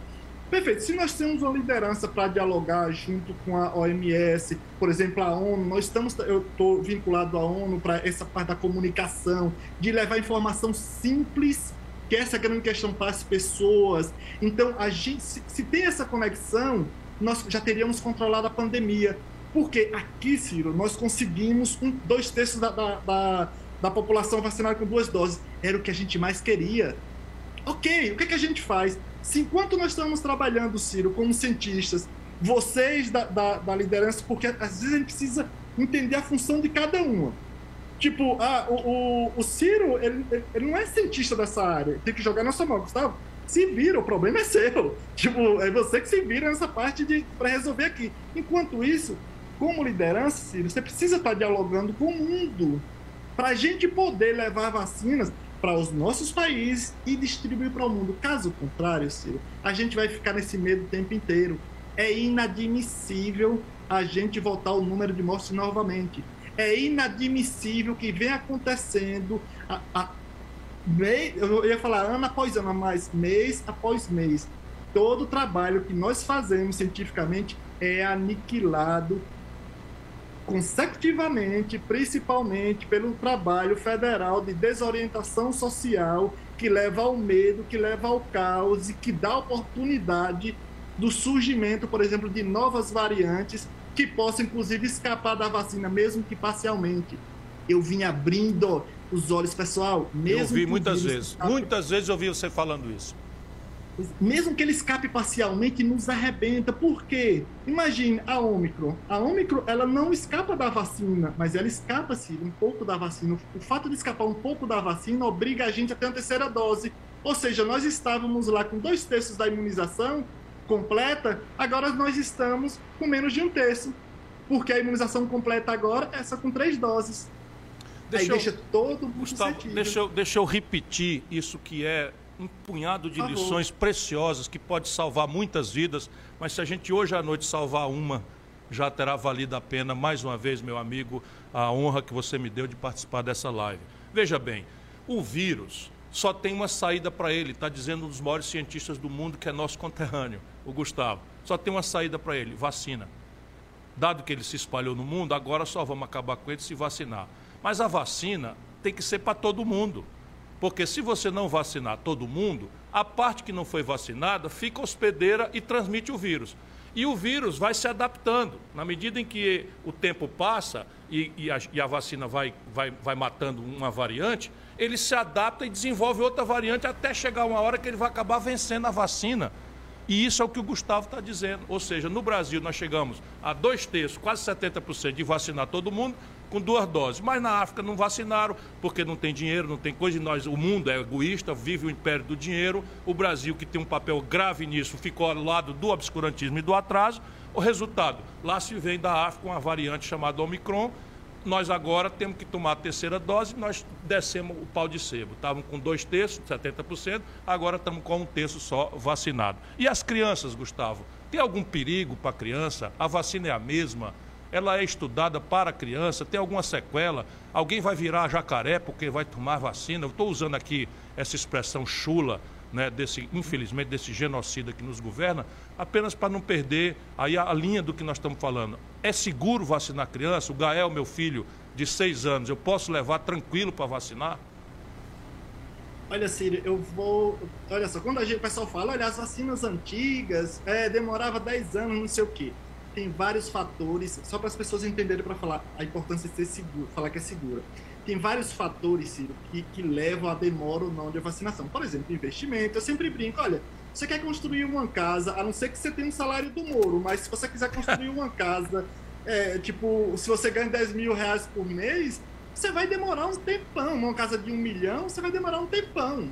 Perfeito. Se nós temos uma liderança para dialogar junto com a OMS, por exemplo, a ONU, nós estamos, eu estou vinculado à ONU para essa parte da comunicação, de levar informação simples que essa grande questão para as pessoas. Então, a gente, se, se tem essa conexão, nós já teríamos controlado a pandemia. Porque aqui, Ciro, nós conseguimos um, dois terços da, da, da, da população vacinada com duas doses. Era o que a gente mais queria. Ok, o que, é que a gente faz? Se enquanto nós estamos trabalhando, Ciro, como cientistas, vocês da, da, da liderança, porque às vezes a gente precisa entender a função de cada uma. Tipo, ah, o, o, o Ciro, ele, ele não é cientista dessa área. Tem que jogar na sua mão, Gustavo. Se vira, o problema é seu. Tipo, é você que se vira nessa parte de para resolver aqui. Enquanto isso, como liderança, Ciro, você precisa estar dialogando com o mundo para a gente poder levar vacinas para os nossos países e distribuir para o mundo. Caso contrário, Ciro, a gente vai ficar nesse medo o tempo inteiro. É inadmissível a gente voltar ao número de mortes novamente. É inadmissível que vem acontecendo a, a, mês, eu ia falar ano após ano, mas mês após mês. Todo o trabalho que nós fazemos cientificamente é aniquilado consecutivamente, principalmente pelo trabalho federal de desorientação social que leva ao medo, que leva ao caos e que dá oportunidade do surgimento, por exemplo, de novas variantes que possa, inclusive, escapar da vacina, mesmo que parcialmente. Eu vim abrindo os olhos, pessoal. Mesmo eu vi muitas vezes. Escape... Muitas vezes eu vi você falando isso. Mesmo que ele escape parcialmente, nos arrebenta. Por quê? Imagine a Ômicron. A Ômicron, ela não escapa da vacina, mas ela escapa-se um pouco da vacina. O fato de escapar um pouco da vacina obriga a gente a ter uma terceira dose. Ou seja, nós estávamos lá com dois terços da imunização completa, agora nós estamos com menos de um terço. Porque a imunização completa agora é só com três doses. Deixa Aí eu, deixa todo mundo Gustavo, deixa eu, deixa eu repetir isso que é um punhado de lições preciosas que pode salvar muitas vidas, mas se a gente hoje à noite salvar uma, já terá valido a pena, mais uma vez, meu amigo, a honra que você me deu de participar dessa live. Veja bem, o vírus só tem uma saída para ele, está dizendo um dos maiores cientistas do mundo, que é nosso conterrâneo o Gustavo. Só tem uma saída para ele: vacina. Dado que ele se espalhou no mundo, agora só vamos acabar com ele se vacinar. Mas a vacina tem que ser para todo mundo. Porque se você não vacinar todo mundo, a parte que não foi vacinada fica hospedeira e transmite o vírus. E o vírus vai se adaptando. Na medida em que o tempo passa e, e, a, e a, vacina vai, vai, vai matando uma variante, ele se adapta e desenvolve outra variante até chegar uma hora que ele vai acabar vencendo a vacina e isso é o que o Gustavo está dizendo. Ou seja, no Brasil nós chegamos a dois terços, quase 70% de vacinar todo mundo com duas doses. Mas na África não vacinaram, porque não tem dinheiro, não tem coisa, e nós, o mundo é egoísta, vive o império do dinheiro. O Brasil, que tem um papel grave nisso, ficou ao lado do obscurantismo e do atraso. O resultado, lá se vem da África uma variante chamada Omicron, nós agora temos que tomar a terceira dose, nós descemos o pau de sebo. Estávamos com dois terços, 70%, agora estamos com um terço só vacinado. E as crianças, Gustavo? Tem algum perigo para a criança? A vacina é a mesma? Ela é estudada para a criança? Tem alguma sequela? Alguém vai virar jacaré porque vai tomar vacina? Eu estou usando aqui essa expressão chula, né, desse, infelizmente, desse genocida que nos governa, apenas para não perder aí a, a linha do que nós estamos falando. É seguro vacinar criança? O Gael, meu filho, de seis anos, eu posso levar tranquilo para vacinar? Olha, Círio, eu vou. Olha só, quando a gente, o pessoal fala, olha, as vacinas antigas, é, demorava 10 anos, não sei o quê. Tem vários fatores, só para as pessoas entenderem para falar a importância de ser seguro, falar que é segura tem vários fatores, Ciro, que, que levam a demora ou não de vacinação. Por exemplo, investimento. Eu sempre brinco, olha, você quer construir uma casa, a não ser que você tenha um salário do Moro, mas se você quiser construir uma casa, é, tipo, se você ganha 10 mil reais por mês, você vai demorar um tempão. Uma casa de um milhão, você vai demorar um tempão.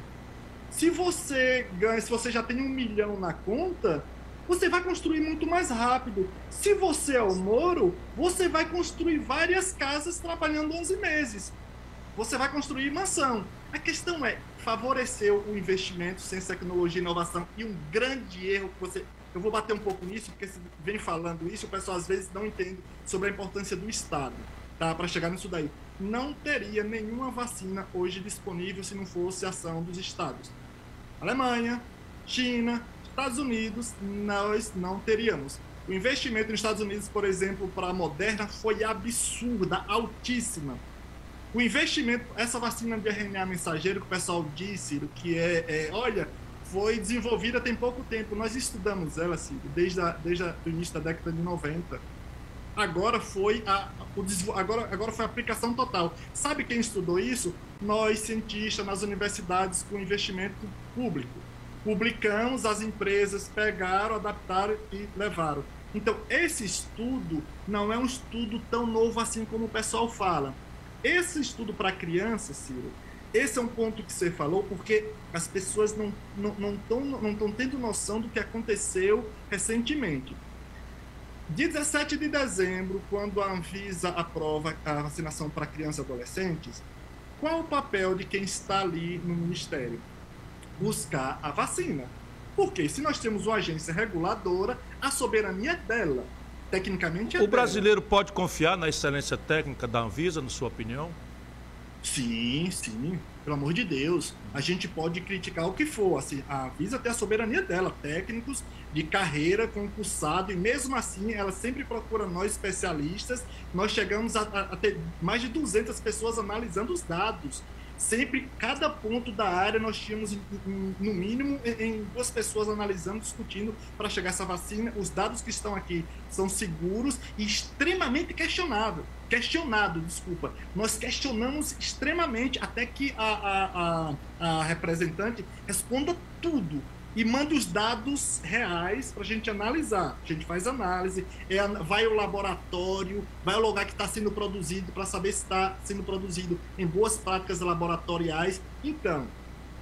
Se você ganha, se você já tem um milhão na conta, você vai construir muito mais rápido. Se você é o Moro, você vai construir várias casas trabalhando 11 meses. Você vai construir mansão. A questão é favorecer o investimento, ciência, tecnologia e inovação. E um grande erro que você. Eu vou bater um pouco nisso, porque você vem falando isso, o pessoal às vezes não entende sobre a importância do Estado, tá? Para chegar nisso daí. Não teria nenhuma vacina hoje disponível se não fosse a ação dos Estados. Alemanha, China, Estados Unidos, nós não teríamos. O investimento nos Estados Unidos, por exemplo, para a Moderna foi absurda, altíssima. O investimento, essa vacina de RNA mensageiro que o pessoal disse, que é, é olha, foi desenvolvida tem pouco tempo. Nós estudamos ela, Ciro, desde, a, desde o início da década de 90. Agora foi a, o, agora, agora foi a aplicação total. Sabe quem estudou isso? Nós, cientistas, nas universidades com investimento público publicamos, as empresas pegaram, adaptaram e levaram. Então, esse estudo não é um estudo tão novo assim como o pessoal fala. Esse estudo para crianças, Ciro, esse é um ponto que você falou, porque as pessoas não estão não, não não tendo noção do que aconteceu recentemente. 17 de dezembro, quando a Anvisa aprova a vacinação para crianças e adolescentes, qual o papel de quem está ali no Ministério? buscar a vacina. Porque se nós temos uma agência reguladora, a soberania é dela. Tecnicamente é O dela. brasileiro pode confiar na excelência técnica da Anvisa, na sua opinião? Sim, sim. Pelo amor de Deus. A gente pode criticar o que for. Assim, a Anvisa tem a soberania dela. Técnicos de carreira, concursado, e mesmo assim ela sempre procura nós especialistas. Nós chegamos a, a, a ter mais de 200 pessoas analisando os dados sempre, cada ponto da área, nós tínhamos, no mínimo, em duas pessoas analisando, discutindo para chegar essa vacina. Os dados que estão aqui são seguros e extremamente questionável. Questionado, desculpa. Nós questionamos extremamente até que a, a, a, a representante responda tudo e manda os dados reais para a gente analisar. A gente faz análise, é, vai ao laboratório, vai ao lugar que está sendo produzido para saber se está sendo produzido em boas práticas laboratoriais. Então,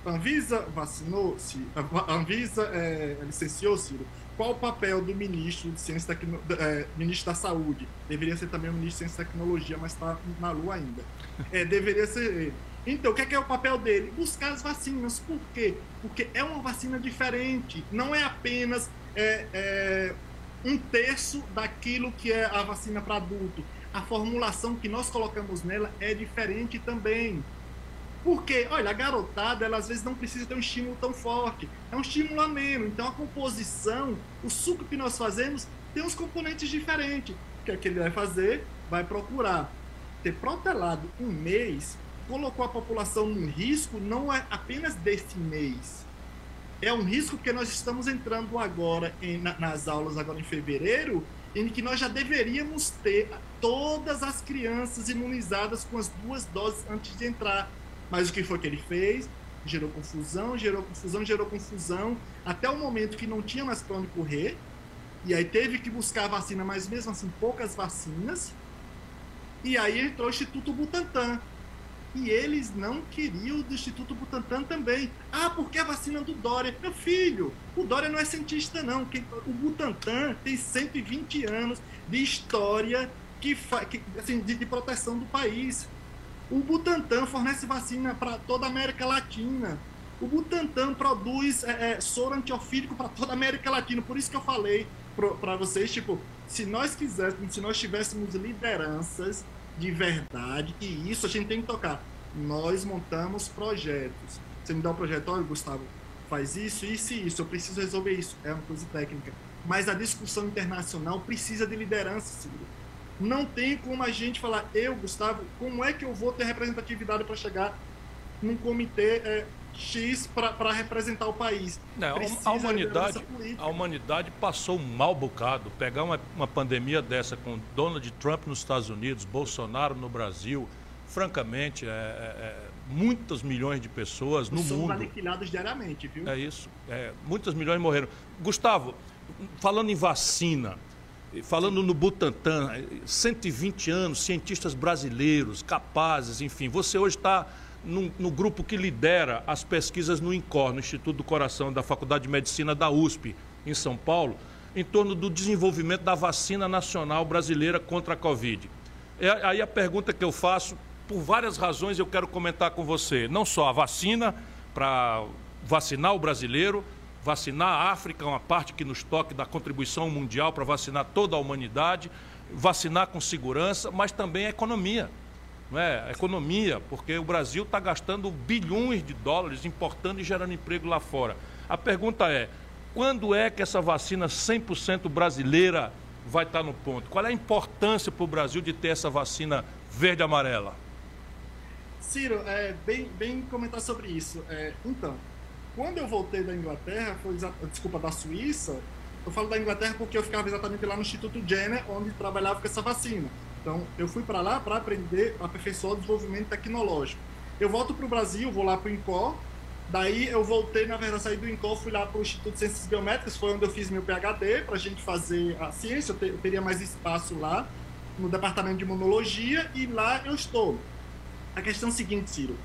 Anvisa vacinou-se, Anvisa é, licenciou, Ciro. Qual o papel do ministro de Ciência Tecno... é, ministro da Saúde? Deveria ser também o ministro de Ciência e Tecnologia, mas está na lua ainda. É, deveria ser ele então, o que é, que é o papel dele? Buscar as vacinas. Por quê? Porque é uma vacina diferente. Não é apenas é, é, um terço daquilo que é a vacina para adulto. A formulação que nós colocamos nela é diferente também. Porque, olha, a garotada, ela às vezes não precisa ter um estímulo tão forte. É um estímulo ameno. Então, a composição, o suco que nós fazemos, tem uns componentes diferentes. O que é que ele vai fazer? Vai procurar ter protelado um mês colocou a população num risco não é apenas deste mês. É um risco que nós estamos entrando agora em, nas aulas agora em fevereiro, em que nós já deveríamos ter todas as crianças imunizadas com as duas doses antes de entrar. Mas o que foi que ele fez? Gerou confusão, gerou confusão, gerou confusão, até o momento que não tinha mais para onde correr. E aí teve que buscar a vacina, mas mesmo assim poucas vacinas. E aí entrou o Instituto Butantan, e eles não queriam do Instituto Butantan também. Ah, porque a vacina do Dória. Meu filho, o Dória não é cientista, não. O Butantan tem 120 anos de história que, que assim, de, de proteção do país. O Butantan fornece vacina para toda a América Latina. O Butantan produz é, é, soro antiofídico para toda a América Latina. Por isso que eu falei para vocês, tipo, se nós quiséssemos, se nós tivéssemos lideranças de verdade, e isso a gente tem que tocar. Nós montamos projetos. Você me dá um projeto, olha, Gustavo, faz isso, isso e isso, eu preciso resolver isso. É uma coisa técnica. Mas a discussão internacional precisa de liderança, Silvio. Não tem como a gente falar, eu, Gustavo, como é que eu vou ter representatividade para chegar num comitê é, X para representar o país? Não, a, humanidade, a humanidade passou um mal bocado. Pegar uma, uma pandemia dessa com Donald Trump nos Estados Unidos, Bolsonaro no Brasil, francamente, é, é, é muitos milhões de pessoas no mundo. São aniquilados diariamente, viu? É isso. É, muitos milhões morreram. Gustavo, falando em vacina, falando no Butantan, 120 anos, cientistas brasileiros, capazes, enfim. Você hoje está no, no, grupo que lidera as pesquisas no INCOR, no Instituto do Coração da Faculdade de Medicina da USP, em São Paulo, em torno do desenvolvimento da vacina nacional brasileira contra a Covid. É, aí a pergunta que eu faço, por várias razões, eu quero comentar com você. Não só a vacina, para vacinar o brasileiro, vacinar a África, uma parte que nos toque da contribuição mundial para vacinar toda a humanidade, vacinar com segurança, mas também a economia. A economia, porque o Brasil está gastando bilhões de dólares importando e gerando emprego lá fora. A pergunta é: quando é que essa vacina 100% brasileira vai estar tá no ponto? Qual é a importância para o Brasil de ter essa vacina verde-amarela? Ciro, é, bem, bem comentar sobre isso. É, então, quando eu voltei da Inglaterra, foi desculpa, da Suíça, eu falo da Inglaterra porque eu ficava exatamente lá no Instituto Jenner, onde trabalhava com essa vacina. Então, eu fui para lá para aprender, aperfeiçoar o desenvolvimento tecnológico. Eu volto para o Brasil, vou lá para o INCOR, daí eu voltei, na verdade, saí do INCOR, fui lá para o Instituto de Ciências Biométricas, foi onde eu fiz meu PhD, para a gente fazer a ciência, eu, eu teria mais espaço lá, no departamento de imunologia, e lá eu estou. A questão é a seguinte, Ciro,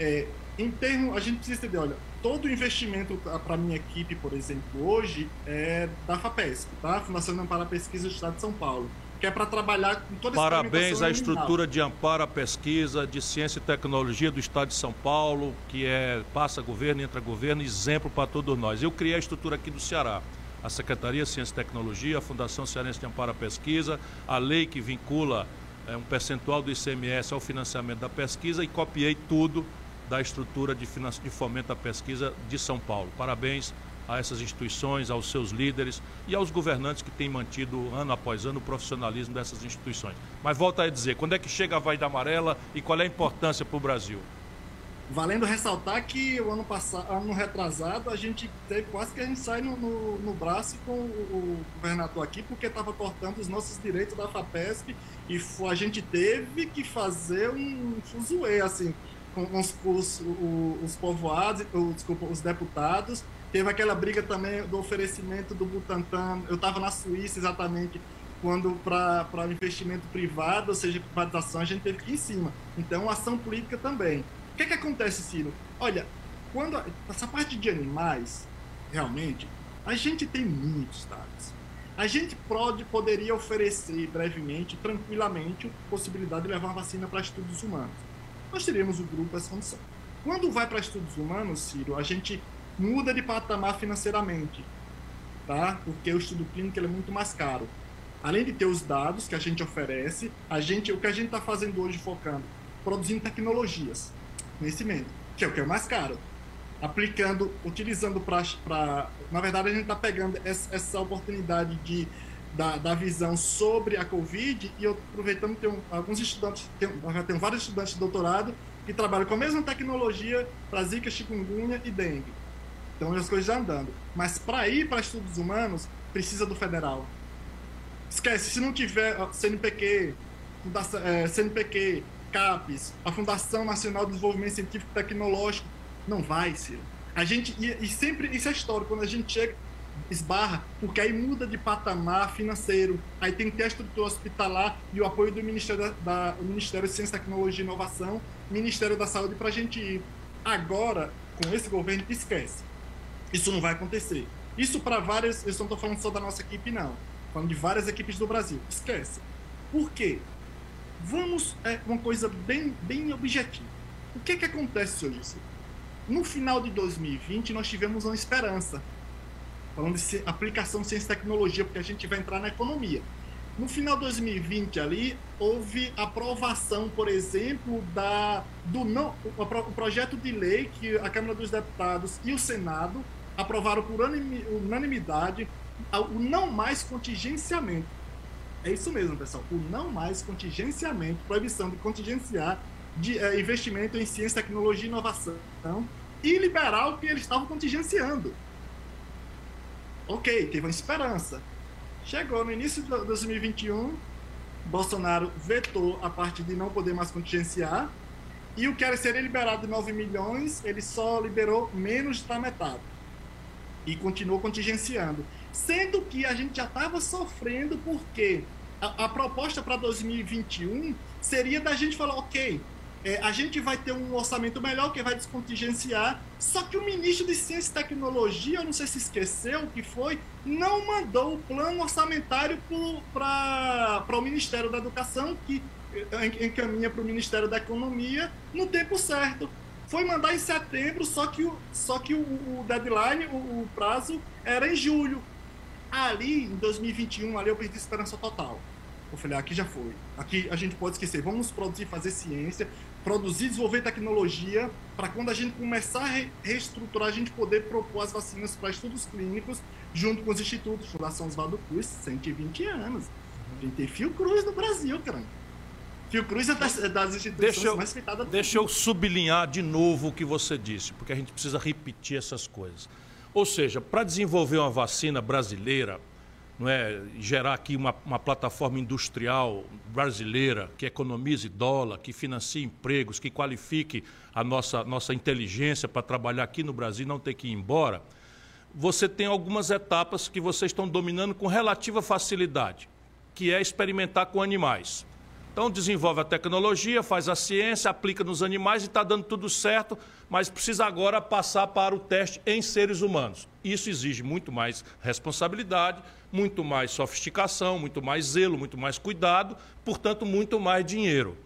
é, em termos, a gente precisa entender, olha, todo o investimento para a minha equipe, por exemplo, hoje é da FAPESP, tá? Fundação Amparo à Pesquisa do Estado de São Paulo, que é para trabalhar com toda essa Parabéns à estrutura de amparo à pesquisa de ciência e tecnologia do Estado de São Paulo, que é passa governo, entra governo, exemplo para todos nós. Eu criei a estrutura aqui do Ceará. A Secretaria de Ciência e Tecnologia, a Fundação Cearense de Amparo à Pesquisa, a lei que vincula é, um percentual do ICMS ao financiamento da pesquisa e copiei tudo da estrutura de, de fomento à pesquisa de São Paulo. Parabéns a essas instituições, aos seus líderes e aos governantes que têm mantido ano após ano o profissionalismo dessas instituições. Mas volta a dizer, quando é que chega a Vaida Amarela e qual é a importância para o Brasil? Valendo ressaltar que o ano passado, ano retrasado, a gente teve quase que a gente sai no, no, no braço com o, o governador aqui, porque estava cortando os nossos direitos da FAPESP e a gente teve que fazer um fuzuê, assim, com os, os, os povoados, os, desculpa, os deputados. Teve aquela briga também do oferecimento do Butantan. Eu estava na Suíça exatamente quando para investimento privado, ou seja, privatização, a gente teve que ir em cima. Então, ação política também. O que, é que acontece, Ciro? Olha, quando essa parte de animais, realmente, a gente tem muitos dados. A gente pode, poderia oferecer brevemente, tranquilamente, a possibilidade de levar uma vacina para estudos humanos nós teríamos o grupo essa condição. Quando vai para estudos humanos, Ciro, a gente muda de patamar financeiramente, tá? Porque o estudo clínico é muito mais caro. Além de ter os dados que a gente oferece, a gente, o que a gente está fazendo hoje focando, produzindo tecnologias, conhecimento, que é o que é mais caro. Aplicando, utilizando para. Na verdade, a gente está pegando essa, essa oportunidade de da, da visão sobre a Covid e eu aproveitando tem alguns estudantes, tem, já tenho vários estudantes de doutorado que trabalham com a mesma tecnologia para Zika, chikungunya e dengue. Então as coisas já andando. Mas para ir para estudos humanos, precisa do federal. Esquece, se não tiver CNPq, CNPq, CAPES, a Fundação Nacional de Desenvolvimento Científico e Tecnológico, não vai, Ciro. A gente, e, e sempre, isso é histórico, quando a gente chega, esbarra, porque aí muda de patamar financeiro, aí tem que ter a estrutura hospitalar e o apoio do Ministério, da, da Ministério de Ciência, Tecnologia e Inovação, Ministério da Saúde para a gente ir. Agora, com esse governo, esquece. Isso não vai acontecer. Isso para várias, eu não estou falando só da nossa equipe, não. Falando de várias equipes do Brasil. Esquece. Por quê? Vamos, é uma coisa bem, bem objetiva. O que, que acontece hoje? No final de 2020, nós tivemos uma esperança. Falando de aplicação de ciência e tecnologia, porque a gente vai entrar na economia. No final de 2020 ali, houve aprovação, por exemplo, da, do não, o, o projeto de lei que a Câmara dos Deputados e o Senado aprovaram por unanimidade o não mais contingenciamento. É isso mesmo, pessoal. O não mais contingenciamento, proibição de contingenciar de é, investimento em ciência, tecnologia e inovação e liberar o que eles estavam contingenciando. Ok, teve uma esperança. Chegou no início de 2021, Bolsonaro vetou a parte de não poder mais contingenciar e o que era ser liberado de 9 milhões, ele só liberou menos da metade e continuou contingenciando. Sendo que a gente já estava sofrendo porque a, a proposta para 2021 seria da gente falar, ok, é, a gente vai ter um orçamento melhor que vai descontingenciar. Só que o ministro de Ciência e Tecnologia, eu não sei se esqueceu o que foi, não mandou o plano orçamentário para o Ministério da Educação, que encaminha para o Ministério da Economia no tempo certo. Foi mandar em setembro, só que o, só que o, o deadline, o, o prazo, era em julho. Ali, em 2021, ali eu perdi esperança total. Eu falei, aqui já foi. Aqui a gente pode esquecer. Vamos produzir, fazer ciência, produzir, desenvolver tecnologia, para quando a gente começar a re reestruturar, a gente poder propor as vacinas para estudos clínicos, junto com os institutos, Fundação Oswaldo Cruz, 120 anos. A gente tem Fiocruz no Brasil, cara. Fiocruz é das, é das instituições deixa eu, mais citadas do Deixa eu sublinhar de novo o que você disse, porque a gente precisa repetir essas coisas. Ou seja, para desenvolver uma vacina brasileira, não é, gerar aqui uma, uma plataforma industrial brasileira que economize dólar, que financie empregos, que qualifique a nossa, nossa inteligência para trabalhar aqui no Brasil e não ter que ir embora, você tem algumas etapas que vocês estão dominando com relativa facilidade, que é experimentar com animais. Então desenvolve a tecnologia, faz a ciência, aplica nos animais e está dando tudo certo, mas precisa agora passar para o teste em seres humanos. Isso exige muito mais responsabilidade, muito mais sofisticação, muito mais zelo, muito mais cuidado, portanto, muito mais dinheiro.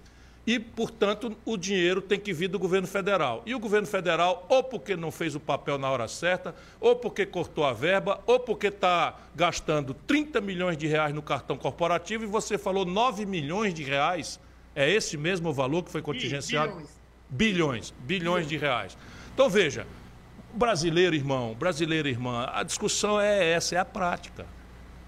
E, portanto, o dinheiro tem que vir do governo federal. E o governo federal, ou porque não fez o papel na hora certa, ou porque cortou a verba, ou porque está gastando 30 milhões de reais no cartão corporativo e você falou 9 milhões de reais. É esse mesmo valor que foi contingenciado? Bilhões. Bilhões, bilhões de reais. Então, veja, brasileiro, irmão, brasileira, irmã, a discussão é essa, é a prática.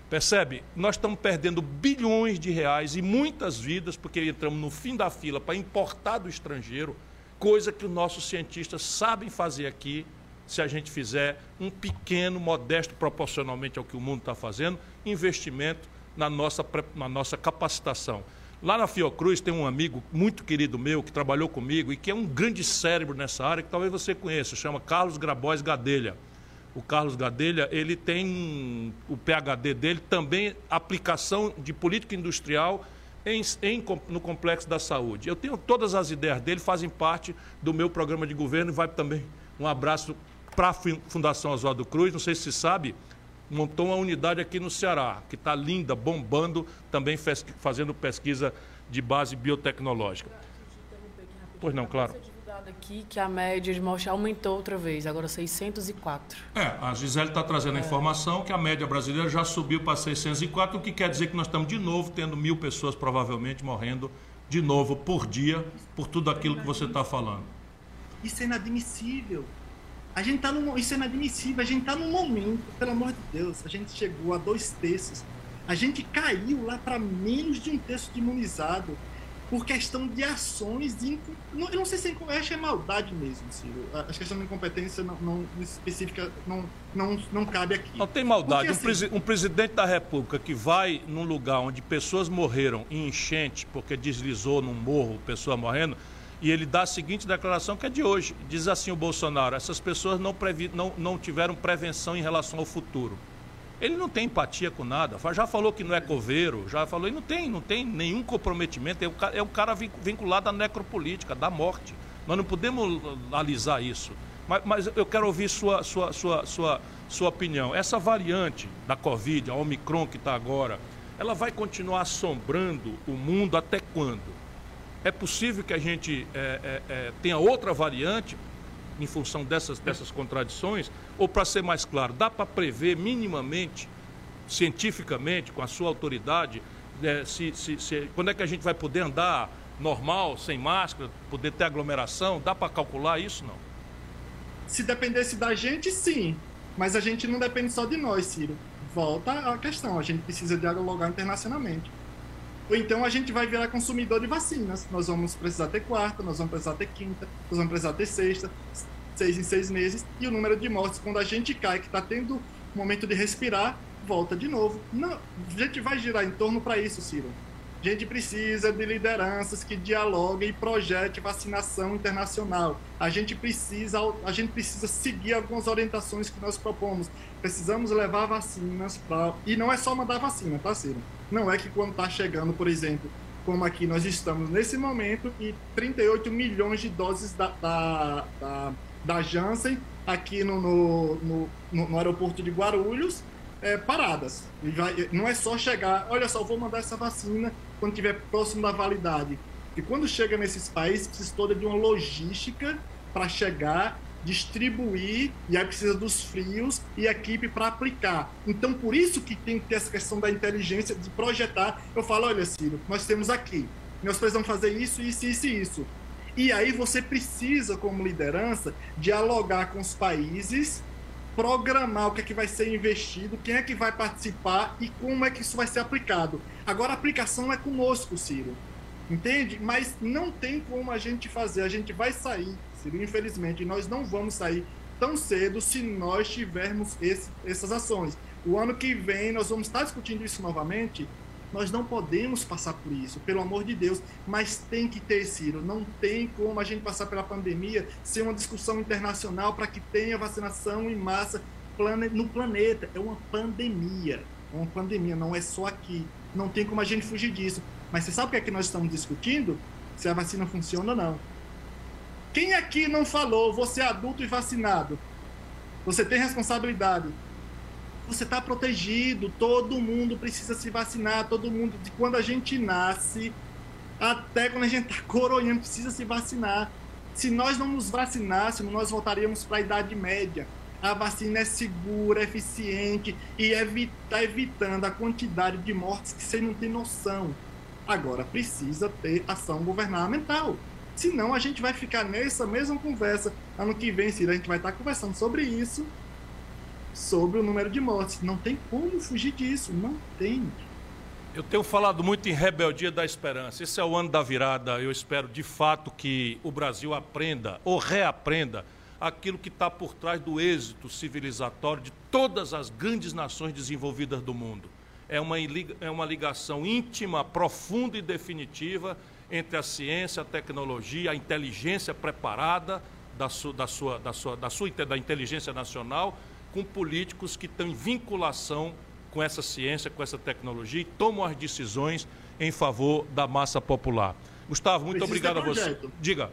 Percebe? Nós estamos perdendo bilhões de reais e muitas vidas porque entramos no fim da fila para importar do estrangeiro, coisa que os nossos cientistas sabem fazer aqui, se a gente fizer um pequeno, modesto proporcionalmente ao que o mundo está fazendo, investimento na nossa, na nossa capacitação. Lá na Fiocruz tem um amigo muito querido meu que trabalhou comigo e que é um grande cérebro nessa área que talvez você conheça, chama Carlos Grabois Gadelha o Carlos Gadelha, ele tem o PhD dele também aplicação de política industrial em, em, no complexo da saúde. Eu tenho todas as ideias dele, fazem parte do meu programa de governo e vai também um abraço para a Fundação Oswaldo Cruz. Não sei se sabe, montou uma unidade aqui no Ceará, que está linda, bombando, também fazendo pesquisa de base biotecnológica. Pois não, claro aqui que a média de morte aumentou outra vez, agora 604. É, a Gisele está trazendo a informação que a média brasileira já subiu para 604, o que quer dizer que nós estamos de novo tendo mil pessoas provavelmente morrendo de novo por dia por tudo aquilo que você está falando. Isso é inadmissível. A gente tá num, isso é inadmissível. A gente está num momento, pelo amor de Deus, a gente chegou a dois terços. A gente caiu lá para menos de um terço de imunizado por questão de ações de não, eu não sei se é, eu acho que é maldade mesmo Ciro. a questão de incompetência não, não específica não, não, não cabe aqui. Não tem maldade. Porque, um, assim, um, presidente da república que vai num lugar onde pessoas morreram em enchente porque deslizou num morro pessoa morrendo e ele dá a seguinte declaração que é de hoje. Diz assim o Bolsonaro essas pessoas não, previ, não, não tiveram prevenção em relação ao futuro ele não tem empatia com nada. Já falou que não é coveiro, já falou, e não tem, não tem nenhum comprometimento. É o, é cara vinculado à necropolítica, da morte. Nós não podemos alisar isso. Mas, mas, eu quero ouvir sua, sua, sua, sua, sua opinião. Essa variante da Covid, a Omicron que está agora, ela vai continuar assombrando o mundo até quando? É possível que a gente é, é, é, tenha outra variante em função dessas, dessas contradições? Ou, para ser mais claro, dá para prever minimamente, cientificamente, com a sua autoridade, é, se, se, se, quando é que a gente vai poder andar normal, sem máscara, poder ter aglomeração? Dá para calcular isso, não? Se dependesse da gente, sim. Mas a gente não depende só de nós, Ciro. Volta a questão, a gente precisa dialogar internacionalmente. Ou então a gente vai virar consumidor de vacinas. Nós vamos precisar ter quarta, nós vamos precisar ter quinta, nós vamos precisar ter sexta, seis em seis meses. E o número de mortes, quando a gente cai, que está tendo momento de respirar, volta de novo. Não, a gente vai girar em torno para isso, Ciro. A gente precisa de lideranças que dialoguem e projetem vacinação internacional. A gente precisa, a gente precisa seguir algumas orientações que nós propomos. Precisamos levar vacinas para. E não é só mandar vacina, tá, Ciro? Não é que quando está chegando, por exemplo, como aqui nós estamos nesse momento, e 38 milhões de doses da, da, da, da Janssen aqui no, no, no, no aeroporto de Guarulhos, é, paradas. Vai, não é só chegar, olha só, vou mandar essa vacina quando estiver próximo da validade. E quando chega nesses países, precisa toda de uma logística para chegar, distribuir, e aí precisa dos frios e equipe para aplicar. Então, por isso que tem que ter essa questão da inteligência, de projetar. Eu falo, olha, Ciro, nós temos aqui, nós precisamos fazer isso, isso, isso e isso. E aí você precisa, como liderança, dialogar com os países programar o que é que vai ser investido, quem é que vai participar e como é que isso vai ser aplicado. Agora a aplicação é conosco, Ciro. Entende? Mas não tem como a gente fazer. A gente vai sair, Infelizmente, nós não vamos sair tão cedo se nós tivermos esse, essas ações. O ano que vem nós vamos estar discutindo isso novamente nós não podemos passar por isso, pelo amor de Deus, mas tem que ter, Ciro. Não tem como a gente passar pela pandemia sem uma discussão internacional para que tenha vacinação em massa no planeta. É uma pandemia. É uma pandemia, não é só aqui. Não tem como a gente fugir disso. Mas você sabe o que é que nós estamos discutindo? Se a vacina funciona ou não. Quem aqui não falou, você é adulto e vacinado? Você tem responsabilidade você está protegido, todo mundo precisa se vacinar, todo mundo, de quando a gente nasce até quando a gente está coroando, precisa se vacinar. Se nós não nos vacinássemos, nós voltaríamos para a Idade Média. A vacina é segura, eficiente e está evitando a quantidade de mortes que você não tem noção. Agora, precisa ter ação governamental. Senão, a gente vai ficar nessa mesma conversa. Ano que vem, Ciro, a gente vai estar conversando sobre isso sobre o número de mortes. Não tem como fugir disso, não tem. Eu tenho falado muito em rebeldia da esperança. Esse é o ano da virada. Eu espero de fato que o Brasil aprenda ou reaprenda aquilo que está por trás do êxito civilizatório de todas as grandes nações desenvolvidas do mundo. É uma, é uma ligação íntima, profunda e definitiva entre a ciência, a tecnologia, a inteligência preparada da sua, da sua, da sua, da sua da inteligência nacional com políticos que estão em vinculação com essa ciência, com essa tecnologia e tomam as decisões em favor da massa popular. Gustavo, muito Precisa obrigado a você. Diga.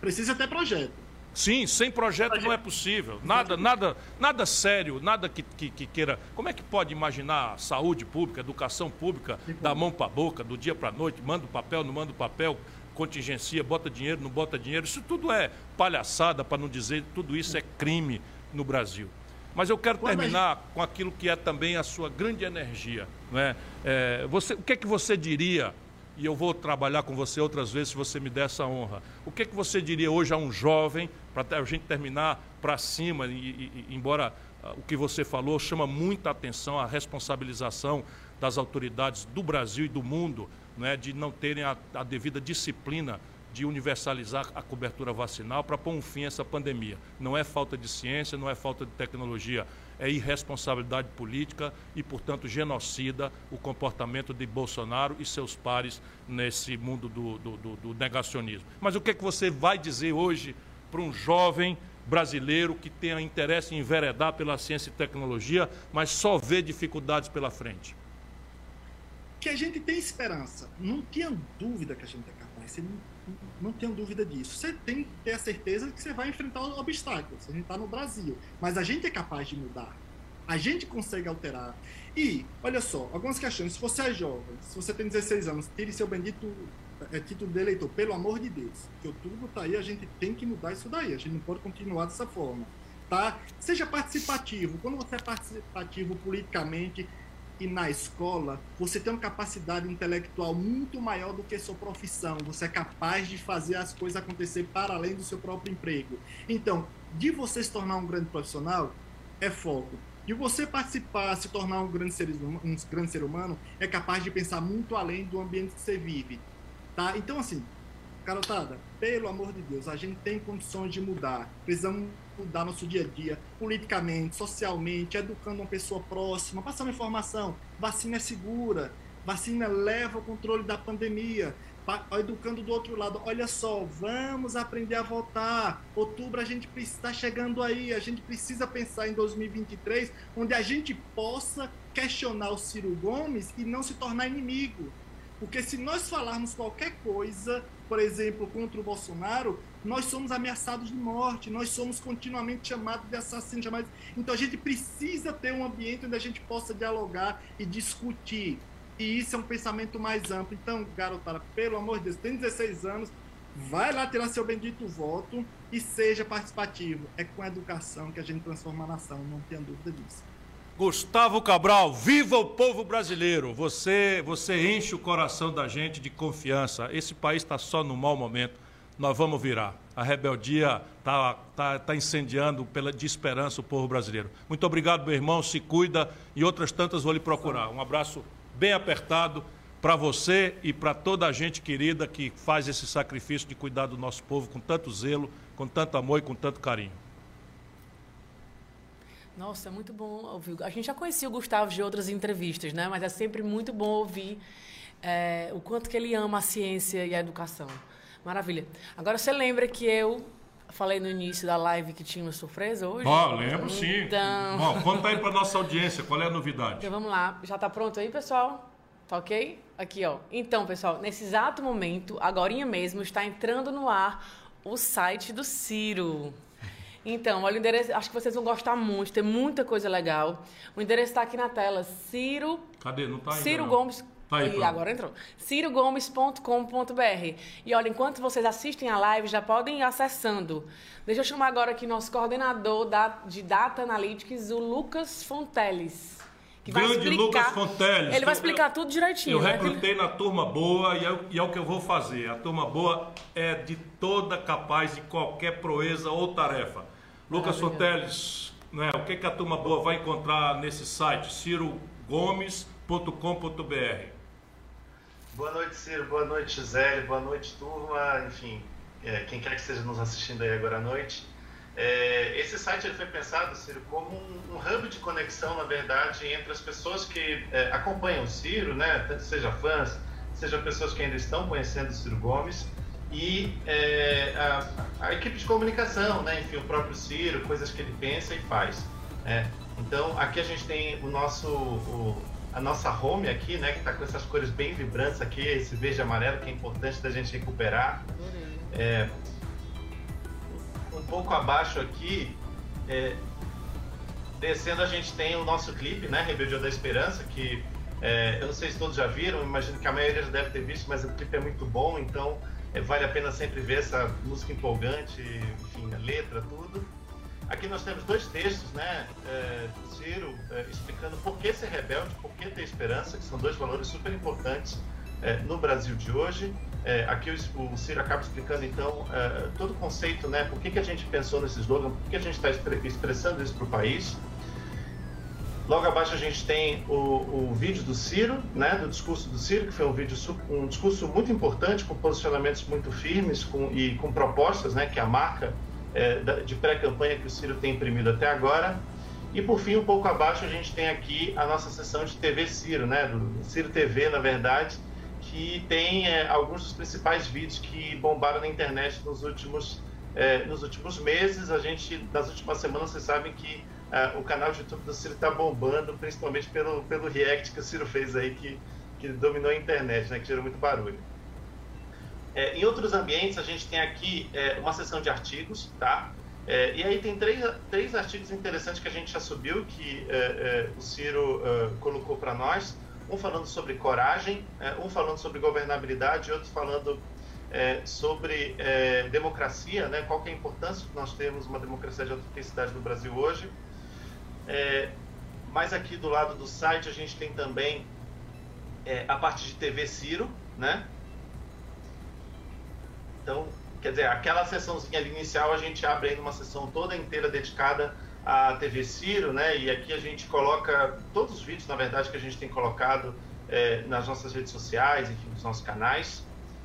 Precisa ter projeto. Sim, sem projeto, projeto. não é possível. Nada, nada, nada sério, nada que, que, que, queira. Como é que pode imaginar saúde pública, educação pública, da mão para a boca, do dia para a noite, manda o papel, não manda o papel, contingencia, bota dinheiro, não bota dinheiro. Isso tudo é palhaçada, para não dizer, tudo isso é crime no Brasil. Mas eu quero terminar com aquilo que é também a sua grande energia. Não é? É, você, o que é que você diria, e eu vou trabalhar com você outras vezes se você me der essa honra, o que é que você diria hoje a um jovem, para a gente terminar para cima, e, e, embora uh, o que você falou chama muita atenção a responsabilização das autoridades do Brasil e do mundo, não é, de não terem a, a devida disciplina de universalizar a cobertura vacinal para pôr um fim a essa pandemia. Não é falta de ciência, não é falta de tecnologia, é irresponsabilidade política e, portanto, genocida o comportamento de Bolsonaro e seus pares nesse mundo do, do, do, do negacionismo. Mas o que, é que você vai dizer hoje para um jovem brasileiro que tenha interesse em enveredar pela ciência e tecnologia, mas só vê dificuldades pela frente? Que a gente tem esperança. Não tinha dúvida que a gente é capaz. Você não não tenho dúvida disso. Você tem que ter a certeza que você vai enfrentar obstáculos. A gente está no Brasil. Mas a gente é capaz de mudar. A gente consegue alterar. E, olha só, algumas questões. Se você é jovem, se você tem 16 anos, tire seu bendito é, título de eleitor, pelo amor de Deus. Que outubro tá aí, a gente tem que mudar isso daí. A gente não pode continuar dessa forma. Tá? Seja participativo. Quando você é participativo politicamente, e na escola você tem uma capacidade intelectual muito maior do que sua profissão. Você é capaz de fazer as coisas acontecer para além do seu próprio emprego. Então, de você se tornar um grande profissional é foco. De você participar, se tornar um grande ser, um grande ser humano, é capaz de pensar muito além do ambiente que você vive. Tá? Então, assim, Garotada, pelo amor de Deus, a gente tem condições de mudar. Precisamos mudar nosso dia a dia, politicamente, socialmente, educando uma pessoa próxima, passando informação. Vacina é segura, vacina leva o controle da pandemia. Educando do outro lado, olha só, vamos aprender a votar. Outubro a gente está chegando aí, a gente precisa pensar em 2023, onde a gente possa questionar o Ciro Gomes e não se tornar inimigo. Porque se nós falarmos qualquer coisa por exemplo, contra o Bolsonaro, nós somos ameaçados de morte, nós somos continuamente chamados de assassinos, chamados... Então a gente precisa ter um ambiente onde a gente possa dialogar e discutir. E isso é um pensamento mais amplo. Então, garotada, pelo amor de Deus, tem 16 anos, vai lá tirar seu bendito voto e seja participativo. É com a educação que a gente transforma a nação, não tenha dúvida disso. Gustavo Cabral, viva o povo brasileiro! Você, você enche o coração da gente de confiança. Esse país está só no mau momento. Nós vamos virar. A rebeldia está tá, tá incendiando pela, de esperança o povo brasileiro. Muito obrigado, meu irmão. Se cuida e outras tantas vou lhe procurar. Um abraço bem apertado para você e para toda a gente querida que faz esse sacrifício de cuidar do nosso povo com tanto zelo, com tanto amor e com tanto carinho. Nossa, é muito bom ouvir. A gente já conhecia o Gustavo de outras entrevistas, né? Mas é sempre muito bom ouvir é, o quanto que ele ama a ciência e a educação. Maravilha. Agora você lembra que eu falei no início da live que tinha uma surpresa hoje? Ó, lembro sim. Então... Bom, conta aí para nossa audiência, qual é a novidade? Então vamos lá. Já está pronto aí, pessoal? Tá ok? Aqui, ó. Então, pessoal, nesse exato momento, agora mesmo, está entrando no ar o site do Ciro. Então, olha o endereço, acho que vocês vão gostar muito, tem muita coisa legal. O endereço está aqui na tela, Ciro... Cadê? Não está ainda Ciro não. Gomes... Tá aí, e agora entrou. cirogomes.com.br. E olha, enquanto vocês assistem a live, já podem ir acessando. Deixa eu chamar agora aqui nosso coordenador da, de Data Analytics, o Lucas Fonteles. Que Grande explicar, Lucas Fonteles. Ele vai explicar eu, tudo direitinho. Eu né? recrutei na turma boa e é, e é o que eu vou fazer. A turma boa é de toda capaz de qualquer proeza ou tarefa. Lucas Soteles, né, o que, que a turma boa vai encontrar nesse site? cirogomes.com.br Boa noite, Ciro. Boa noite, Gisele. Boa noite, turma. Enfim, é, quem quer que esteja nos assistindo aí agora à noite. É, esse site ele foi pensado, Ciro, como um, um, hub de conexão, na verdade, entre as pessoas que é, acompanham o Ciro, né, tanto seja fãs, seja pessoas que ainda estão conhecendo o Ciro Gomes, e é, a, a, equipe de comunicação, né? enfim, o próprio Ciro, coisas que ele pensa e faz. Né? Então, aqui a gente tem o nosso, o, a nossa home aqui, né? que está com essas cores bem vibrantes aqui, esse verde e amarelo que é importante da gente recuperar. É, um pouco abaixo aqui, é, descendo a gente tem o nosso clipe, né? Rebeldia da Esperança, que é, eu não sei se todos já viram, imagino que a maioria já deve ter visto, mas o clipe é muito bom, então é, vale a pena sempre ver essa música empolgante, enfim, a letra, tudo. Aqui nós temos dois textos, né, é, do Ciro, é, explicando por que ser rebelde, por que ter esperança, que são dois valores super importantes é, no Brasil de hoje. Aqui o, Ciro acaba explicando, então, todo o conceito, né, por que, que a gente pensou nesse slogan, por que a gente está expressando isso para o país. Logo abaixo a gente tem o, o, vídeo do Ciro, né, do discurso do Ciro, que foi um vídeo um discurso muito importante, com posicionamentos muito firmes com, e com propostas, né, que a marca é, de pré-campanha que o Ciro tem imprimido até agora. E por fim, um pouco abaixo a gente tem aqui a nossa sessão de TV Ciro, né, do Ciro TV, na verdade, que tem é, alguns dos principais vídeos que bombaram na internet nos últimos é, nos últimos meses. A gente nas últimas semanas vocês sabem que uh, o canal de YouTube do Ciro está bombando, principalmente pelo, pelo react que o Ciro fez aí, que, que dominou a internet, né, que gerou muito barulho. É, em outros ambientes, a gente tem aqui é, uma seção de artigos, tá? É, e aí tem três, três artigos interessantes que a gente já subiu, que é, é, o Ciro é, colocou para nós. Um falando sobre coragem, um falando sobre governabilidade outro falando sobre democracia, né? qual que é a importância que nós temos uma democracia de autenticidade no Brasil hoje. mas aqui do lado do site a gente tem também a parte de TV Ciro, né? Então, Quer dizer, aquela sessãozinha inicial a gente abre aí uma sessão toda inteira dedicada à TV Ciro, né? E aqui a gente coloca todos os vídeos, na verdade, que a gente tem colocado é, nas nossas redes sociais, enfim, nos nossos canais.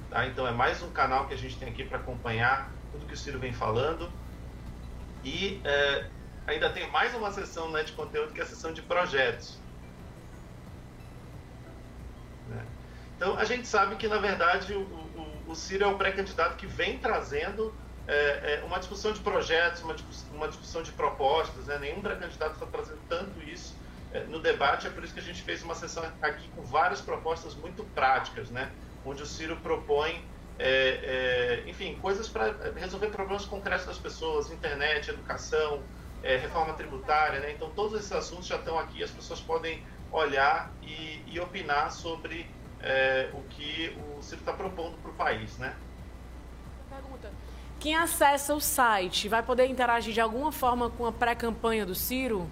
Tá? Então é mais um canal que a gente tem aqui para acompanhar tudo que o Ciro vem falando. E é, ainda tem mais uma sessão né, de conteúdo que é a sessão de projetos. Né? Então a gente sabe que na verdade o, o Ciro é o pré-candidato que vem trazendo é, é, uma discussão de projetos, uma discussão, uma discussão de propostas. Né? Nenhum pré-candidato está trazendo tanto isso é, no debate. É por isso que a gente fez uma sessão aqui com várias propostas muito práticas, né? onde o Ciro propõe, é, é, enfim, coisas para resolver problemas concretos das pessoas, internet, educação, é, reforma tributária. Né? Então, todos esses assuntos já estão aqui, as pessoas podem olhar e, e opinar sobre é, o que o Ciro está propondo para o país, né? Pergunta. Quem acessa o site vai poder interagir de alguma forma com a pré-campanha do Ciro?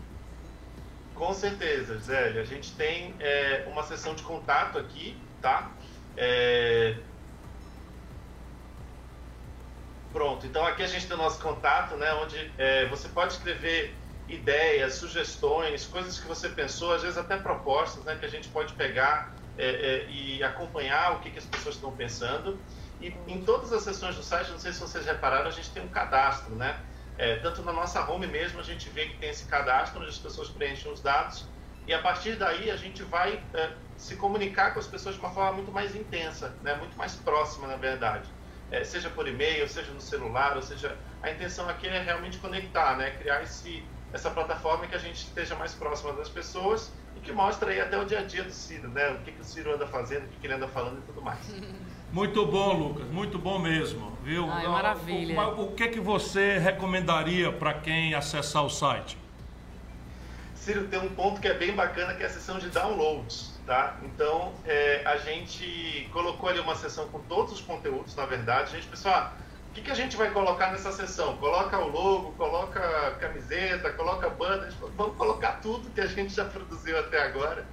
Com certeza, Zélia. A gente tem é, uma sessão de contato aqui, tá? É... Pronto, então aqui a gente tem o nosso contato, né? Onde é, você pode escrever ideias, sugestões, coisas que você pensou, às vezes até propostas, né? Que a gente pode pegar é, é, e acompanhar o que, que as pessoas estão pensando. E em todas as sessões do site, não sei se vocês repararam, a gente tem um cadastro, né? É, tanto na nossa home mesmo, a gente vê que tem esse cadastro onde as pessoas preenchem os dados e a partir daí a gente vai é, se comunicar com as pessoas de uma forma muito mais intensa, né? muito mais próxima, na verdade. É, seja por e-mail, seja no celular, ou seja, a intenção aqui é realmente conectar, né? criar esse, essa plataforma que a gente esteja mais próxima das pessoas e que mostra aí até o dia a dia do Ciro, né? O que, que o Ciro anda fazendo, o que, que ele anda falando e tudo mais. Muito bom, Lucas, muito bom mesmo, viu? Ai, maravilha. O, o, o que, que você recomendaria para quem acessar o site? Ciro, tem um ponto que é bem bacana, que é a seção de downloads, tá? Então, é, a gente colocou ali uma seção com todos os conteúdos, na verdade. A gente pensou, ah, que, que a gente vai colocar nessa sessão? Coloca o logo, coloca camiseta, coloca banda, vamos colocar tudo que a gente já produziu até agora.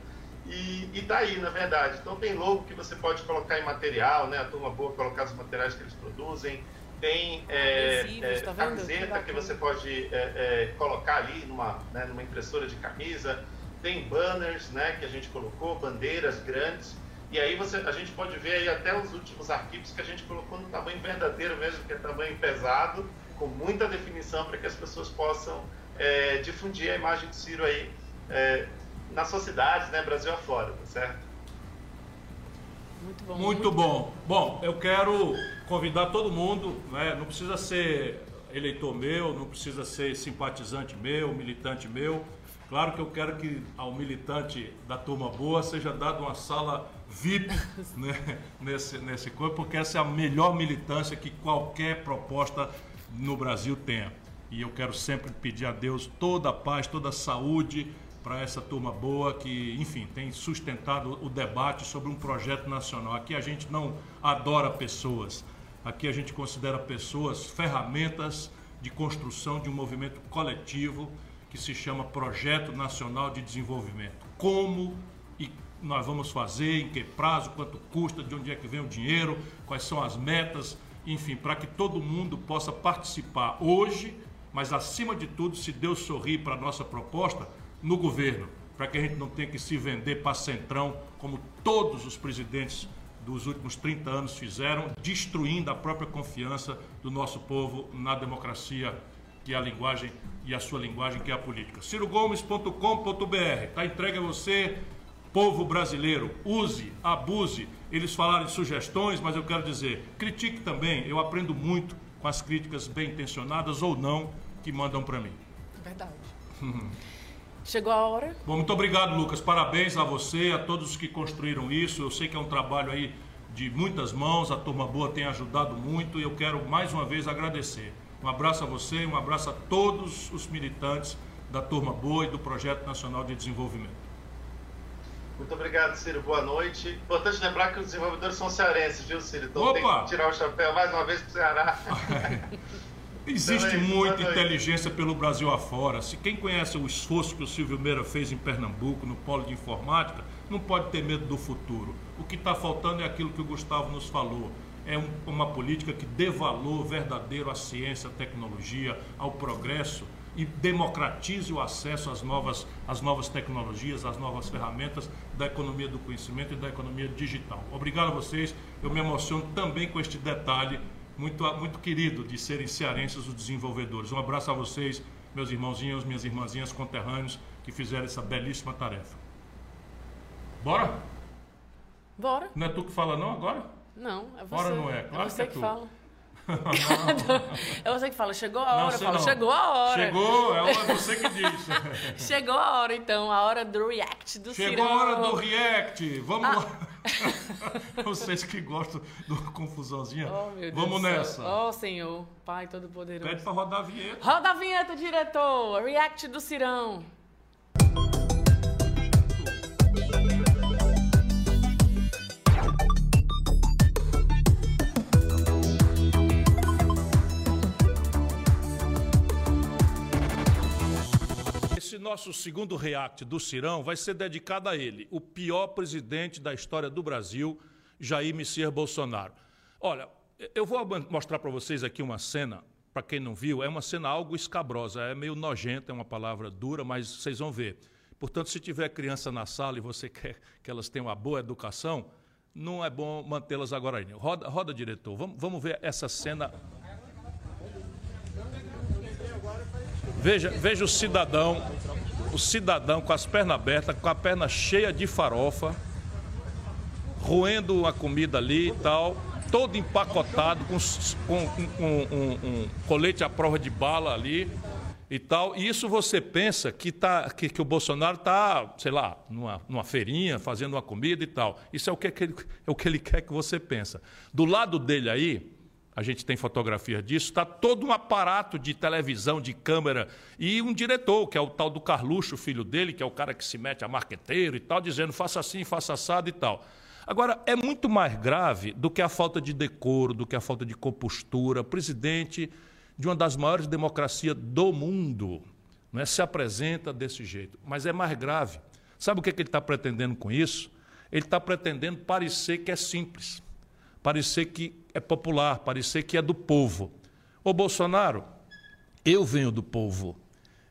E, e tá aí, na verdade. Então tem logo que você pode colocar em material, né? A turma boa colocar os materiais que eles produzem. Tem é, é, tá camiseta que, que você pode é, é, colocar ali numa, né, numa impressora de camisa. Tem banners, né? Que a gente colocou, bandeiras grandes. E aí você, a gente pode ver aí até os últimos arquivos que a gente colocou no tamanho verdadeiro mesmo, que é tamanho pesado, com muita definição para que as pessoas possam é, difundir a imagem do Ciro aí é, nas suas cidades, né, Brasil afora, tá certo? Muito bom. Muito, muito bom. Bom, eu quero convidar todo mundo, né, não precisa ser eleitor meu, não precisa ser simpatizante meu, militante meu. Claro que eu quero que ao militante da turma boa seja dada uma sala VIP né, nesse, nesse corpo, porque essa é a melhor militância que qualquer proposta no Brasil tenha. E eu quero sempre pedir a Deus toda a paz, toda a saúde para essa turma boa que, enfim, tem sustentado o debate sobre um projeto nacional. Aqui a gente não adora pessoas, aqui a gente considera pessoas ferramentas de construção de um movimento coletivo que se chama Projeto Nacional de Desenvolvimento. Como nós vamos fazer, em que prazo, quanto custa, de onde é que vem o dinheiro, quais são as metas, enfim, para que todo mundo possa participar hoje, mas acima de tudo, se Deus sorrir para a nossa proposta, no governo, para que a gente não tenha que se vender para centrão, como todos os presidentes dos últimos 30 anos fizeram, destruindo a própria confiança do nosso povo na democracia, que é a linguagem e a sua linguagem, que é a política. cirogomes.com.br, está entregue a você povo brasileiro, use, abuse. Eles falaram de sugestões, mas eu quero dizer, critique também. Eu aprendo muito com as críticas bem intencionadas ou não que mandam para mim. Verdade. Chegou a hora. Bom, muito obrigado, Lucas. Parabéns a você, a todos que construíram isso. Eu sei que é um trabalho aí de muitas mãos, a turma boa tem ajudado muito e eu quero mais uma vez agradecer. Um abraço a você, um abraço a todos os militantes da Turma Boa e do Projeto Nacional de Desenvolvimento. Muito obrigado, Ciro. Boa noite. Importante lembrar que os desenvolvedores são cearenses, viu, Ciro? Então Opa! tem que tirar o chapéu mais uma vez para o Ceará. Existe muita inteligência pelo Brasil afora. Se quem conhece o esforço que o Silvio Meira fez em Pernambuco, no polo de informática, não pode ter medo do futuro. O que está faltando é aquilo que o Gustavo nos falou. É um- uma política que dê valor verdadeiro à ciência, à tecnologia, ao progresso e democratize o acesso às novas, às novas tecnologias, às novas ferramentas da economia do conhecimento e da economia digital. Obrigado a vocês. Eu me emociono também com este detalhe muito, muito querido de serem cearenses os desenvolvedores. Um abraço a vocês, meus irmãozinhos, minhas irmãzinhas conterrâneos que fizeram essa belíssima tarefa. Bora? Bora. Não é tu que fala não agora? Não, é você. Bora não é? Claro é você que é que, tu. fala. É você que fala, chegou a Não, hora. Eu falo, não. chegou a hora. Chegou, é você que diz. Chegou a hora, então, a hora do react do Chegou Cirão. a hora do react. Vamos Ah. lá. Vocês que gostam do confusãozinha. Oh, meu Deus Vamos nessa. Ó, Senhor, Pai Todo-Poderoso. Pede pra rodar a vinheta. Roda a vinheta, diretor. React do Cirão. Esse nosso segundo react do Cirão vai ser dedicado a ele, o pior presidente da história do Brasil, Jair Messias Bolsonaro. Olha, eu vou mostrar para vocês aqui uma cena, para quem não viu, é uma cena algo escabrosa, é meio nojenta, é uma palavra dura, mas vocês vão ver. Portanto, se tiver criança na sala e você quer que elas tenham uma boa educação, não é bom mantê-las agora ainda. Roda, roda diretor, vamos, vamos ver essa cena Veja, veja o cidadão, o cidadão com as pernas abertas, com a perna cheia de farofa, roendo a comida ali e tal, todo empacotado, com, com- com- um, um colete à prova de bala ali e tal. E isso você pensa que, tá, que, que o Bolsonaro está, sei lá, numa, numa feirinha, fazendo uma comida e tal. Isso é o que, que ele, é o que ele quer que você pensa. Do lado dele aí, a gente tem fotografia disso, está todo um aparato de televisão, de câmera, e um diretor, que é o tal do Carluxo, filho dele, que é o cara que se mete a marqueteiro e tal, dizendo faça assim, faça assado e tal. Agora, é muito mais grave do que a falta de decoro, do que a falta de compostura. Presidente de uma das maiores democracias do mundo não é, se apresenta desse jeito. Mas é mais grave. Sabe o que, que ele está pretendendo com isso? Ele está pretendendo parecer que é simples parecer que é popular, parecer que é do povo. Ô Bolsonaro, eu venho do povo.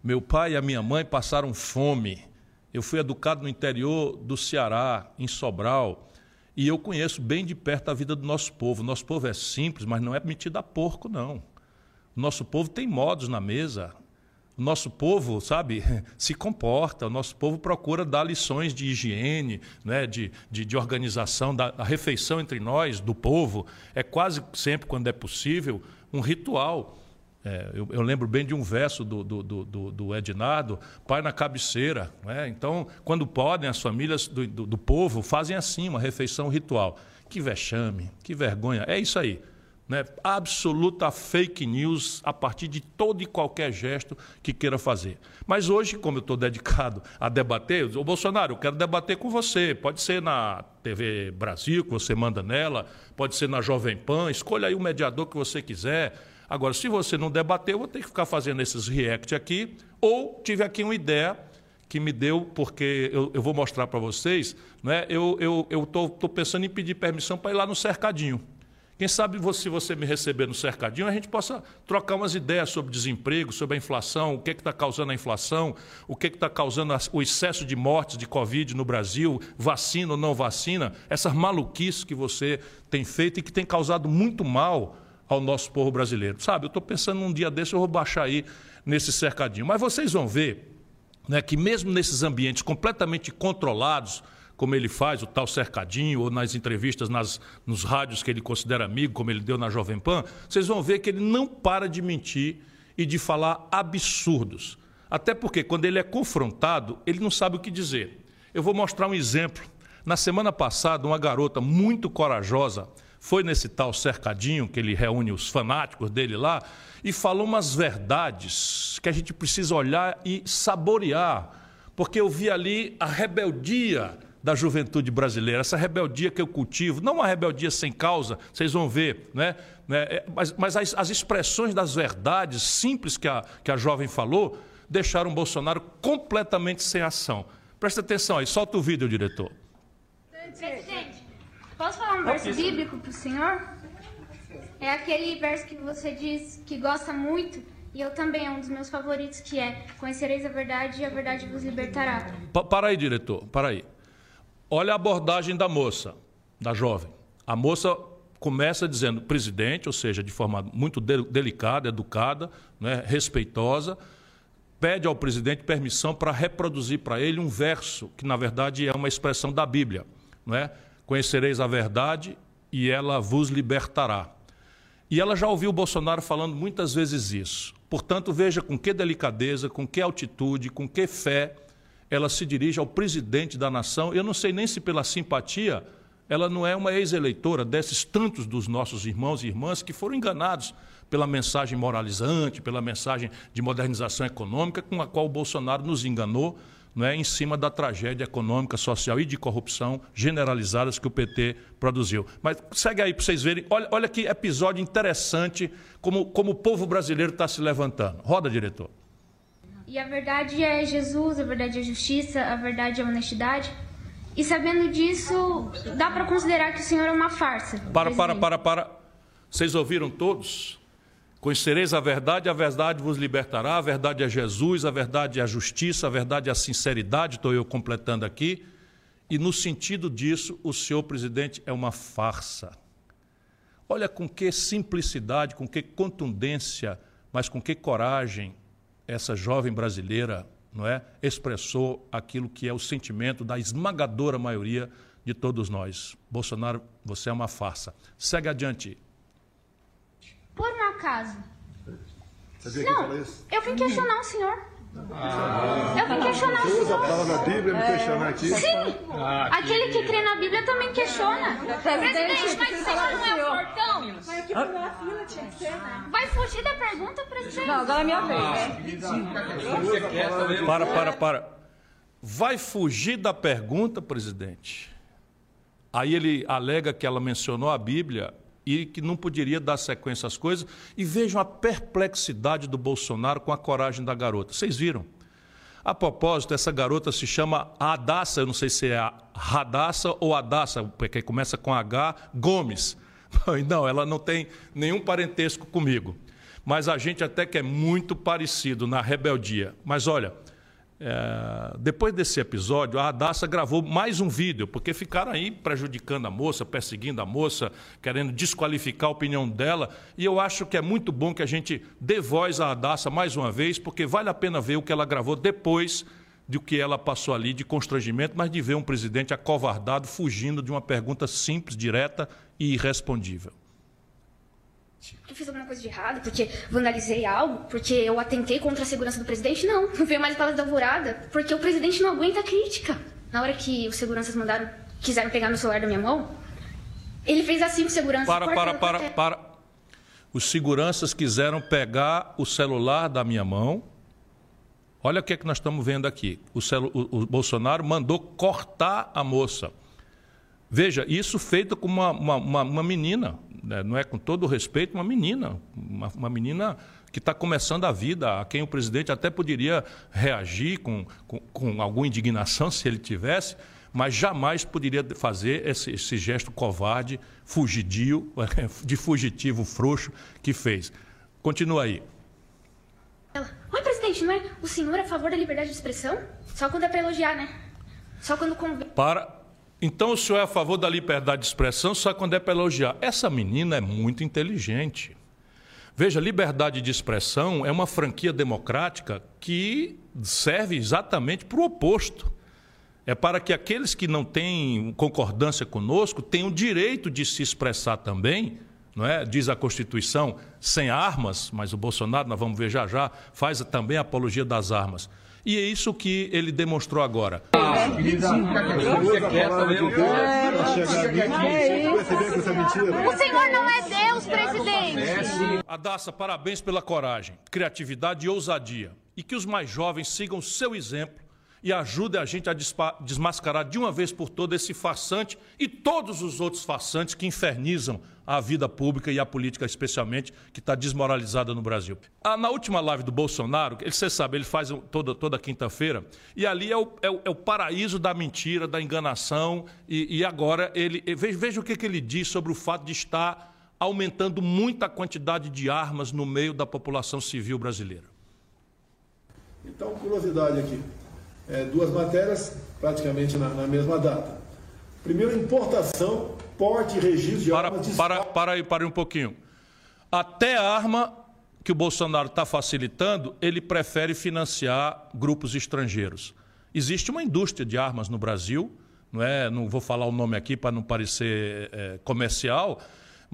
Meu pai e a minha mãe passaram fome. Eu fui educado no interior do Ceará, em Sobral, e eu conheço bem de perto a vida do nosso povo. Nosso povo é simples, mas não é metido a porco, não. Nosso povo tem modos na mesa. O nosso povo, sabe, se comporta, o nosso povo procura dar lições de higiene, né, de, de, de organização, da refeição entre nós, do povo, é quase sempre, quando é possível, um ritual. É, eu, eu lembro bem de um verso do, do, do, do- do Ednardo, pai na cabeceira. Né? Então, quando podem, as famílias do, do, do povo fazem assim, uma refeição ritual. Que vexame, que vergonha. É isso aí né, absoluta fake news a partir de todo e qualquer gesto que queira fazer. Mas hoje, como eu estou dedicado a debater, "Ô, Bolsonaro, eu quero debater com você. Pode ser na TV Brasil, que você manda nela, pode ser na Jovem Pan, escolha aí o mediador que você quiser. Agora, se você não debater, eu vou ter que ficar fazendo esses react aqui, ou tive aqui uma ideia que me deu, porque eu, eu vou mostrar para vocês, né? eu estou pensando em pedir permissão para ir lá no cercadinho. Quem sabe se você me receber no cercadinho, a gente possa trocar umas ideias sobre desemprego, sobre a inflação, o que está causando a inflação, o que está causando o excesso de mortes de Covid no Brasil, vacina ou não vacina, essas maluquices que você tem feito e que tem causado muito mal ao nosso povo brasileiro. Sabe, eu estou pensando num dia desse, eu vou baixar aí nesse cercadinho. Mas vocês vão ver né, que mesmo nesses ambientes completamente controlados, como ele faz, o tal cercadinho, ou nas entrevistas nas, nos rádios que ele considera amigo, como ele deu na Jovem Pan, vocês vão ver que ele não para de mentir e de falar absurdos. Até porque, quando ele é confrontado, ele não sabe o que dizer. Eu vou mostrar um exemplo. Na semana passada, uma garota muito corajosa foi nesse tal cercadinho que ele reúne os fanáticos dele lá e falou umas verdades que a gente precisa olhar e saborear, porque eu vi ali a rebeldia da juventude brasileira, essa rebeldia que eu cultivo, não uma rebeldia sem causa, vocês vão ver, né? né é, mas, mas as, as, expressões das verdades simples que a, que a jovem falou deixaram Bolsonaro completamente sem ação. Presta atenção aí, solta o vídeo, diretor. Presidente, posso falar um verso bíblico para o senhor? É aquele verso que você diz que gosta muito e eu também, é um dos meus favoritos, que é Conhecereis a verdade e a verdade vos libertará. Pa para aí, diretor, para aí. Olha a abordagem da moça, da jovem. A moça começa dizendo presidente, ou seja, de forma muito delicada, educada, né, respeitosa, pede ao presidente permissão para reproduzir para ele um verso que na verdade é uma expressão da Bíblia, não é? Conhecereis a verdade e ela vos libertará. E ela já ouviu o Bolsonaro falando muitas vezes isso. Portanto, veja com que delicadeza, com que altitude, com que fé ela se dirige ao presidente da nação. Eu não sei nem se pela simpatia, ela não é uma ex-eleitora desses tantos dos nossos irmãos e irmãs que foram enganados pela mensagem moralizante, pela mensagem de modernização econômica com a qual o Bolsonaro nos enganou não é, em cima da tragédia econômica, social e de corrupção generalizadas que o PT produziu. Mas segue aí para vocês verem, olha, olha que episódio interessante, como, como o povo brasileiro está se levantando. Roda, diretor. E a verdade é Jesus, a verdade é justiça, a verdade é honestidade. E sabendo disso, dá para considerar que o Senhor é uma farsa. Para, para, para, para. Vocês ouviram todos? Conhecereis a verdade, a verdade vos libertará, a verdade é Jesus, a verdade é a justiça, a verdade é a sinceridade, estou eu completando aqui. E no sentido disso, o senhor presidente é uma farsa. Olha com que simplicidade, com que contundência, mas com que coragem essa jovem brasileira não é, expressou aquilo que é o sentimento da esmagadora maioria de todos nós. Bolsonaro, você é uma farsa. Segue adiante. Por um acaso. Sabia não, que eu isso? Eu vim questionar o senhor. Ah. Eu vim questionar o senhor. Usa a palavra Bíblia me questionar aqui. Sim. Ah, Aquele que crê na Bíblia também questiona. Presidente, mas o senhor não é o portão? Mas aqui na fila tinha que ser, né? Vai fugir da pergunta, presidente? Não, agora é minha vez. Para, para, para. Vai fugir da pergunta, presidente? Aí ele alega que ela mencionou a Bíblia e que não poderia dar sequência às coisas. E vejam a perplexidade do Bolsonaro com a coragem da garota. Vocês viram? A propósito, essa garota se chama Adassa, eu não sei se é a Radassa ou Adassa, porque começa com H, Gomes. Não, ela não tem nenhum parentesco comigo. Mas a gente até que é muito parecido na rebeldia. Mas olha, é, depois desse episódio, a Adassa gravou mais um vídeo, porque ficaram aí prejudicando a moça, perseguindo a moça, querendo desqualificar a opinião dela. E eu acho que é muito bom que a gente dê voz à Adassa mais uma vez, porque vale a pena ver o que ela gravou depois do que ela passou ali de constrangimento, mas de ver um presidente acovardado fugindo de uma pergunta simples, direta e irrespondível eu fiz alguma coisa de errado, porque vandalizei algo, porque eu atentei contra a segurança do presidente. Não, não veio mais palavras da alvorada, porque o presidente não aguenta a crítica. Na hora que os seguranças mandaram, quiseram pegar no celular da minha mão, ele fez assim com segurança. Para, para, para, para, para. Os seguranças quiseram pegar o celular da minha mão. Olha o que é que nós estamos vendo aqui. O, celu... o Bolsonaro mandou cortar a moça. Veja, isso feito com uma, uma, uma menina, né, não é com todo o respeito, uma menina, uma, uma menina que está começando a vida, a quem o presidente até poderia reagir com, com, com alguma indignação se ele tivesse, mas jamais poderia fazer esse, esse, gesto covarde, fugidio, de fugitivo frouxo que fez. Continua aí. Oi, presidente, não é o senhor a favor da liberdade de expressão? Só quando é para elogiar, né? Só quando convém. Para então o senhor é a favor da liberdade de expressão só quando é para elogiar. Essa menina é muito inteligente. Veja, liberdade de expressão é uma franquia democrática que serve exatamente para o oposto. É para que aqueles que não têm concordância conosco tenham o direito de se expressar também, não é? Diz a Constituição, sem armas, mas o Bolsonaro, nós vamos ver já já, faz também a apologia das armas. E é isso que ele demonstrou agora. O senhor não é Deus, presidente. Adassa, parabéns pela coragem, criatividade e ousadia. E que os mais jovens sigam seu exemplo e ajudem a gente a desmascarar de uma vez por todas esse farsante e todos os outros farsantes que infernizam a vida pública e a política, especialmente, que está desmoralizada no Brasil. Ah, na última live do Bolsonaro, ele, você sabe, ele faz toda, toda quinta-feira, e ali é o, é, o, é o, paraíso da mentira, da enganação, e, e agora ele. Veja, veja o que, que ele diz sobre o fato de estar aumentando muito a quantidade de armas no meio da população civil brasileira. Então, curiosidade aqui. É, duas matérias praticamente na, na mesma data. Primeiro, importação porte e registro de para, armas de para, para aí, para aí um pouquinho. Até a arma que o Bolsonaro está facilitando, ele prefere financiar grupos estrangeiros. Existe uma indústria de armas no Brasil, não é? Não vou falar o nome aqui para não parecer é, comercial,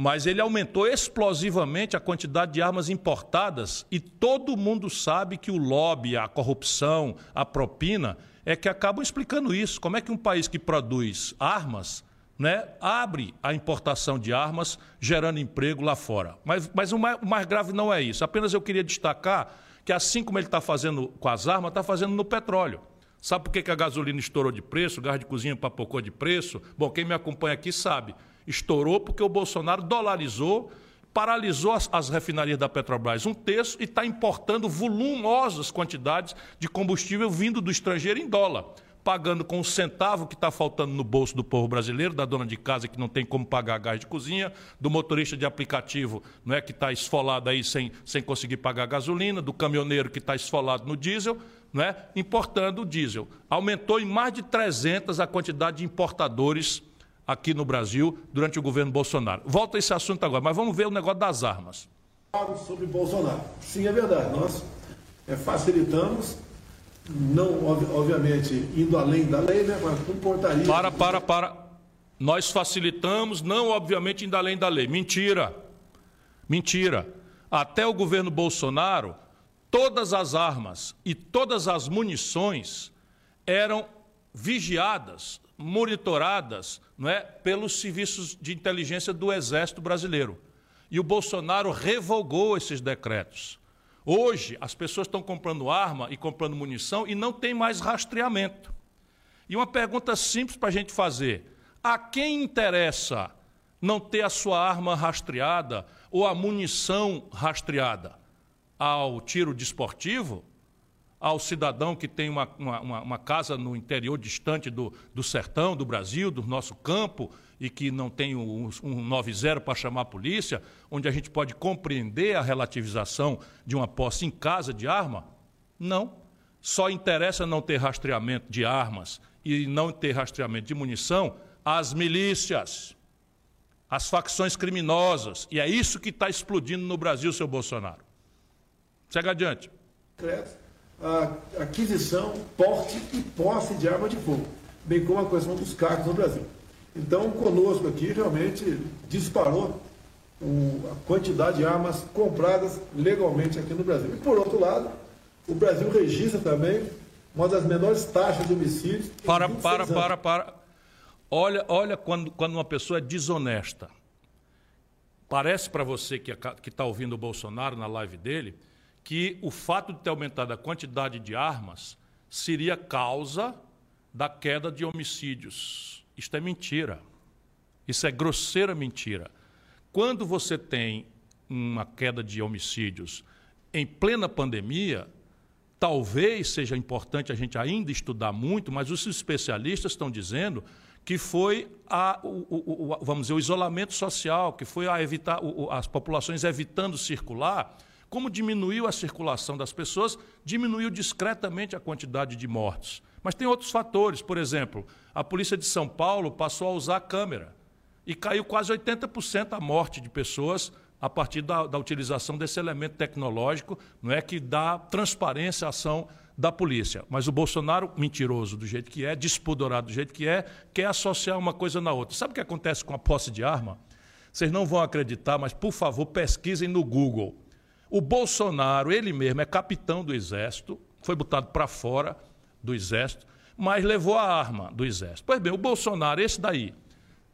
mas ele aumentou explosivamente a quantidade de armas importadas e todo mundo sabe que o lobby, a corrupção, a propina é que acabam explicando isso. Como é que um país que produz armas né, abre a importação de armas, gerando emprego lá fora. Mas, mas o, mais, o mais grave não é isso. Apenas eu queria destacar que, assim como ele está fazendo com as armas, está fazendo no petróleo. Sabe por que, a gasolina estourou de preço, o gás de cozinha papocou de preço? Bom, quem me acompanha aqui sabe. Estourou porque o Bolsonaro dolarizou, paralisou as, as refinarias da Petrobras um terço e está importando volumosas quantidades de combustível vindo do estrangeiro em dólar pagando com o centavo que está faltando no bolso do povo brasileiro, da dona de casa que não tem como pagar gás de cozinha, do motorista de aplicativo não é, que está esfolado aí sem, sem conseguir pagar gasolina, do caminhoneiro que está esfolado no diesel, não é, importando o diesel. Aumentou em mais de 300 a quantidade de importadores aqui no Brasil durante o governo Bolsonaro. Volta esse assunto agora, mas vamos ver o negócio das armas. Sobre Bolsonaro. Sim, é verdade. Nós é, facilitamos não, obviamente, indo além da lei, né, mas com portaria. Para, para, para. Nós facilitamos, não, obviamente, indo além da lei. Mentira. Mentira. Até o governo Bolsonaro, todas as armas e todas as munições eram vigiadas, monitoradas não é, pelos serviços de inteligência do Exército Brasileiro. E o Bolsonaro revogou esses decretos. Hoje, as pessoas estão comprando arma e comprando munição e não tem mais rastreamento. E uma pergunta simples para a gente fazer: a quem interessa não ter a sua arma rastreada ou a munição rastreada? Ao tiro desportivo? Ao cidadão que tem uma, uma, uma casa no interior distante do, do sertão, do Brasil, do nosso campo, e que não tem um, um 90 para chamar a polícia, onde a gente pode compreender a relativização de uma posse em casa de arma? Não. Só interessa não ter rastreamento de armas e não ter rastreamento de munição às milícias, às facções criminosas. E é isso que está explodindo no Brasil, seu Bolsonaro. Segue adiante. A aquisição, porte e posse de arma de fogo, bem como a questão dos cargos no Brasil. Então, conosco aqui realmente disparou a quantidade de armas compradas legalmente aqui no Brasil. E, por outro lado, o Brasil registra também uma das menores taxas de homicídios. Para, para, anos. para, para. Olha, olha quando, quando uma pessoa é desonesta. Parece para você que está ouvindo o Bolsonaro na live dele que o fato de ter aumentado a quantidade de armas seria causa da queda de homicídios. Isto é mentira. Isso é grosseira mentira. Quando você tem uma queda de homicídios em plena pandemia, talvez seja importante a gente ainda estudar muito, mas os especialistas estão dizendo que foi a, o, o, o, vamos dizer, o isolamento social, que foi a evitar, as populações evitando circular, como diminuiu a circulação das pessoas, diminuiu discretamente a quantidade de mortos. Mas tem outros fatores, por exemplo, a polícia de São Paulo passou a usar a câmera e caiu quase 80% a morte de pessoas a partir da, da, utilização desse elemento tecnológico, não é que dá transparência à ação da polícia. Mas o Bolsonaro, mentiroso do jeito que é, despudorado do jeito que é, quer associar uma coisa na outra. Sabe o que acontece com a posse de arma? Vocês não vão acreditar, mas por favor pesquisem no Google. O Bolsonaro, ele mesmo, é capitão do Exército, foi botado para fora do Exército, mas levou a arma do Exército. Pois bem, o Bolsonaro, esse daí,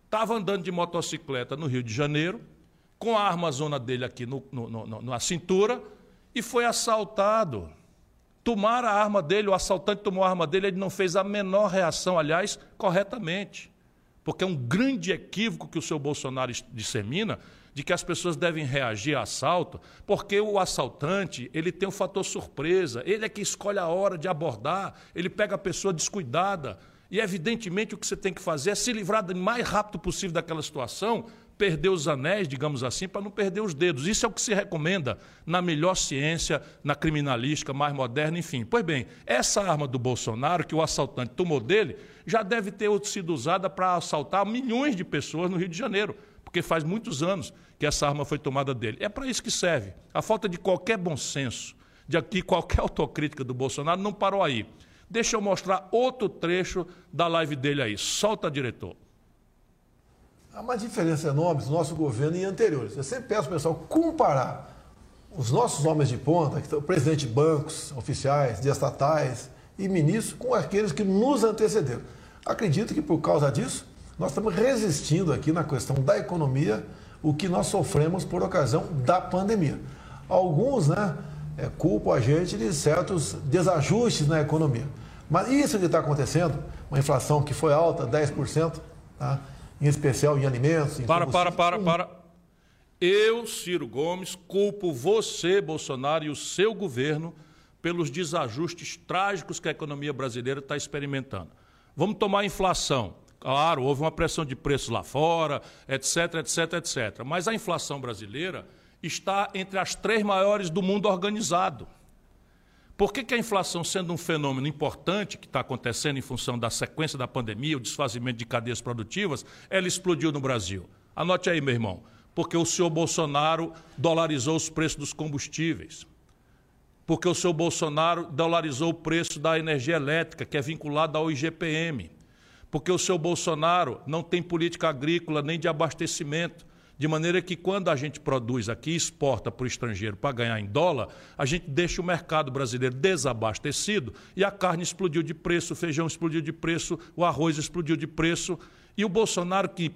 estava andando de motocicleta no Rio de Janeiro, com a arma zona dele aqui no, no, no, na cintura, e foi assaltado. Tomaram a arma dele, o assaltante tomou a arma dele, ele não fez a menor reação, aliás, corretamente. Porque é um grande equívoco que o seu Bolsonaro dissemina de que as pessoas devem reagir a assalto, porque o assaltante, ele tem um fator surpresa, ele é que escolhe a hora de abordar, ele pega a pessoa descuidada. E evidentemente o que você tem que fazer é se livrar o mais rápido possível daquela situação, perder os anéis, digamos assim, para não perder os dedos. Isso é o que se recomenda na melhor ciência, na criminalística mais moderna, enfim. Pois bem, essa arma do Bolsonaro, que o assaltante tomou dele, já deve ter sido usada para assaltar milhões de pessoas no Rio de Janeiro porque faz muitos anos que essa arma foi tomada dele. É para isso que serve. A falta de qualquer bom senso, de aqui qualquer autocrítica do Bolsonaro não parou aí. Deixa eu mostrar outro trecho da live dele aí. Solta, diretor. Há uma diferença enorme do nosso governo e anteriores. Eu sempre peço pessoal comparar os nossos homens de ponta, que são presidente de bancos, oficiais, de estatais e ministros, com aqueles que nos antecederam. Acredito que por causa disso, nós estamos resistindo aqui na questão da economia o que nós sofremos por ocasião da pandemia. Alguns né, é, culpam a gente de certos desajustes na economia. Mas isso que está acontecendo, uma inflação que foi alta, 10%, tá? em especial em alimentos. Em para, para, para, para. Eu, Ciro Gomes, culpo você, Bolsonaro, e o seu governo pelos desajustes trágicos que a economia brasileira está experimentando. Vamos tomar a inflação. Claro, houve uma pressão de preços lá fora, etc, etc, etc. Mas a inflação brasileira está entre as três maiores do mundo organizado. Por que, que a inflação, sendo um fenômeno importante que está acontecendo em função da sequência da pandemia, o desfazimento de cadeias produtivas, ela explodiu no Brasil? Anote aí, meu irmão. Porque o senhor Bolsonaro dolarizou os preços dos combustíveis. Porque o senhor Bolsonaro dolarizou o preço da energia elétrica, que é vinculado ao IGPM porque o seu Bolsonaro não tem política agrícola nem de abastecimento. De maneira que quando a gente produz aqui e exporta para o estrangeiro para ganhar em dólar, a gente deixa o mercado brasileiro desabastecido e a carne explodiu de preço, o feijão explodiu de preço, o arroz explodiu de preço. E o Bolsonaro que,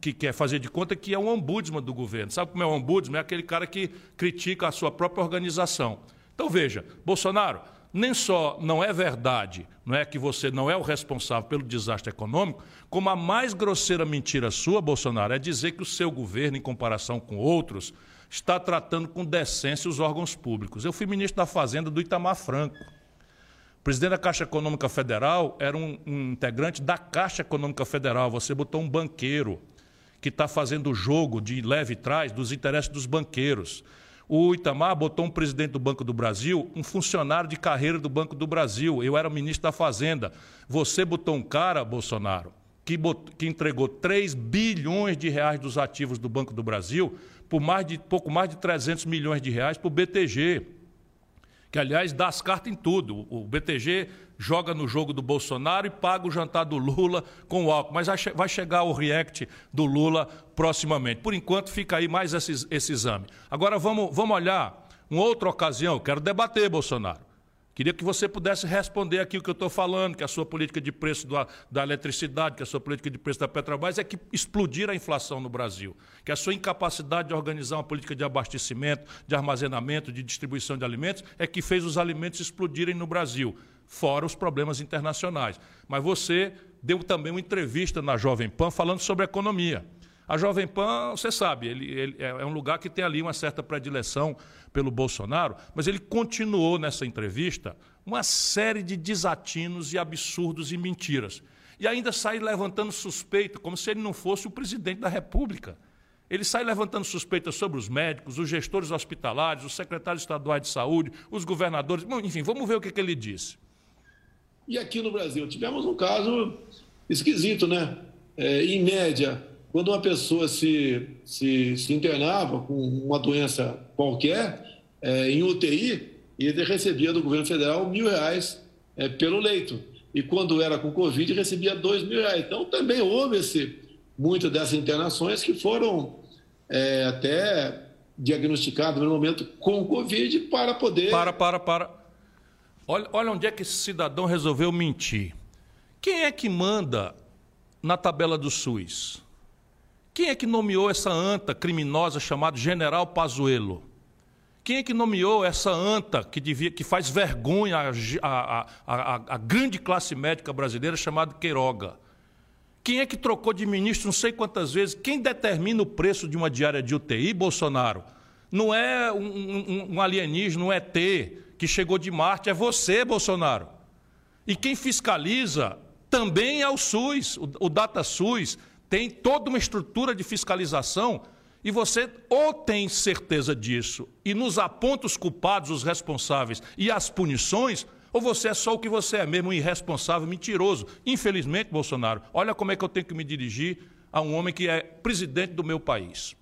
que quer fazer de conta que é um ombudsman do governo. Sabe como é o ombudsman? É aquele cara que critica a sua própria organização. Então veja, Bolsonaro, nem só não é verdade, não é que você não é o responsável pelo desastre econômico, como a mais grosseira mentira sua, Bolsonaro, é dizer que o seu governo, em comparação com outros, está tratando com decência os órgãos públicos. Eu fui ministro da Fazenda do Itamar Franco. O presidente da Caixa Econômica Federal era um, um integrante da Caixa Econômica Federal. Você botou um banqueiro que está fazendo o jogo de leve trás dos interesses dos banqueiros. O Itamar botou um presidente do Banco do Brasil, um funcionário de carreira do Banco do Brasil. Eu era ministro da Fazenda. Você botou um cara, Bolsonaro, que, que entregou 3 bilhões de reais dos ativos do Banco do Brasil por mais de, pouco mais de 300 milhões de reais para o BTG que aliás dá as cartas em tudo. O BTG joga no jogo do Bolsonaro e paga o jantar do Lula com o álcool. Mas vai chegar o react do Lula proximamente. Por enquanto, fica aí mais esse, esse exame. Agora vamos, vamos olhar uma outra ocasião. Quero debater, Bolsonaro. Queria que você pudesse responder aqui o que eu estou falando, que a sua política de preço da, da, eletricidade, que a sua política de preço da Petrobras é que explodir a inflação no Brasil, que a sua incapacidade de organizar uma política de abastecimento, de armazenamento, de distribuição de alimentos é que fez os alimentos explodirem no Brasil, fora os problemas internacionais. Mas você deu também uma entrevista na Jovem Pan falando sobre economia. A Jovem Pan, você sabe, ele, ele, é, é um lugar que tem ali uma certa predileção pelo Bolsonaro, mas ele continuou nessa entrevista uma série de desatinos e absurdos e mentiras. E ainda sai levantando suspeita, como se ele não fosse o presidente da República. Ele sai levantando suspeitas sobre os médicos, os gestores hospitalares, os secretários estaduais de saúde, os governadores. Bom, enfim, vamos ver o que, que ele disse. E aqui no Brasil tivemos um caso esquisito, né? É, em média, quando uma pessoa se, se, se internava com uma doença qualquer, é, em UTI, ele recebia do governo federal mil reais é, pelo leito. E quando era com Covid, recebia dois mil reais. Então, também houve esse, muitas dessas internações que foram é, até diagnosticadas no momento com Covid para poder. Para, para, para. Olha, olha onde é que esse cidadão resolveu mentir. Quem é que manda na tabela do SUS? Quem é que nomeou essa anta criminosa chamada General Pazuello? Quem é que nomeou essa anta que, devia, que faz vergonha à, grande classe médica brasileira chamada Queiroga? Quem é que trocou de ministro não sei quantas vezes? Quem determina o preço de uma diária de UTI, Bolsonaro? Não é um, um, um alienígena, um ET que chegou de Marte, é você, Bolsonaro. E quem fiscaliza também é o SUS, o, o DataSUS, tem toda uma estrutura de fiscalização e você ou tem certeza disso e nos aponta os culpados, os responsáveis e as punições, ou você é só o que você é mesmo, um irresponsável, mentiroso. Infelizmente, Bolsonaro, olha como é que eu tenho que me dirigir a um homem que é presidente do meu país.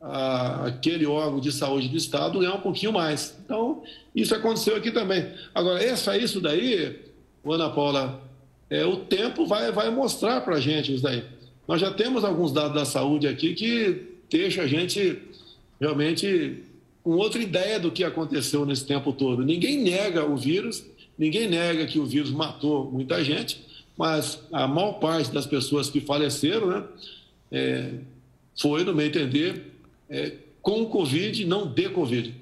aquele órgão de saúde do Estado ganhar um pouquinho mais. Então, isso aconteceu aqui também. Agora, essa, isso daí, Ana Paula, é, o tempo vai, vai mostrar para a gente isso daí. Nós já temos alguns dados da saúde aqui que deixa a gente realmente com outra ideia do que aconteceu nesse tempo todo. Ninguém nega o vírus, ninguém nega que o vírus matou muita gente, mas a maior parte das pessoas que faleceram né, é, foi, no meu entender, é, com Covid, não de Covid.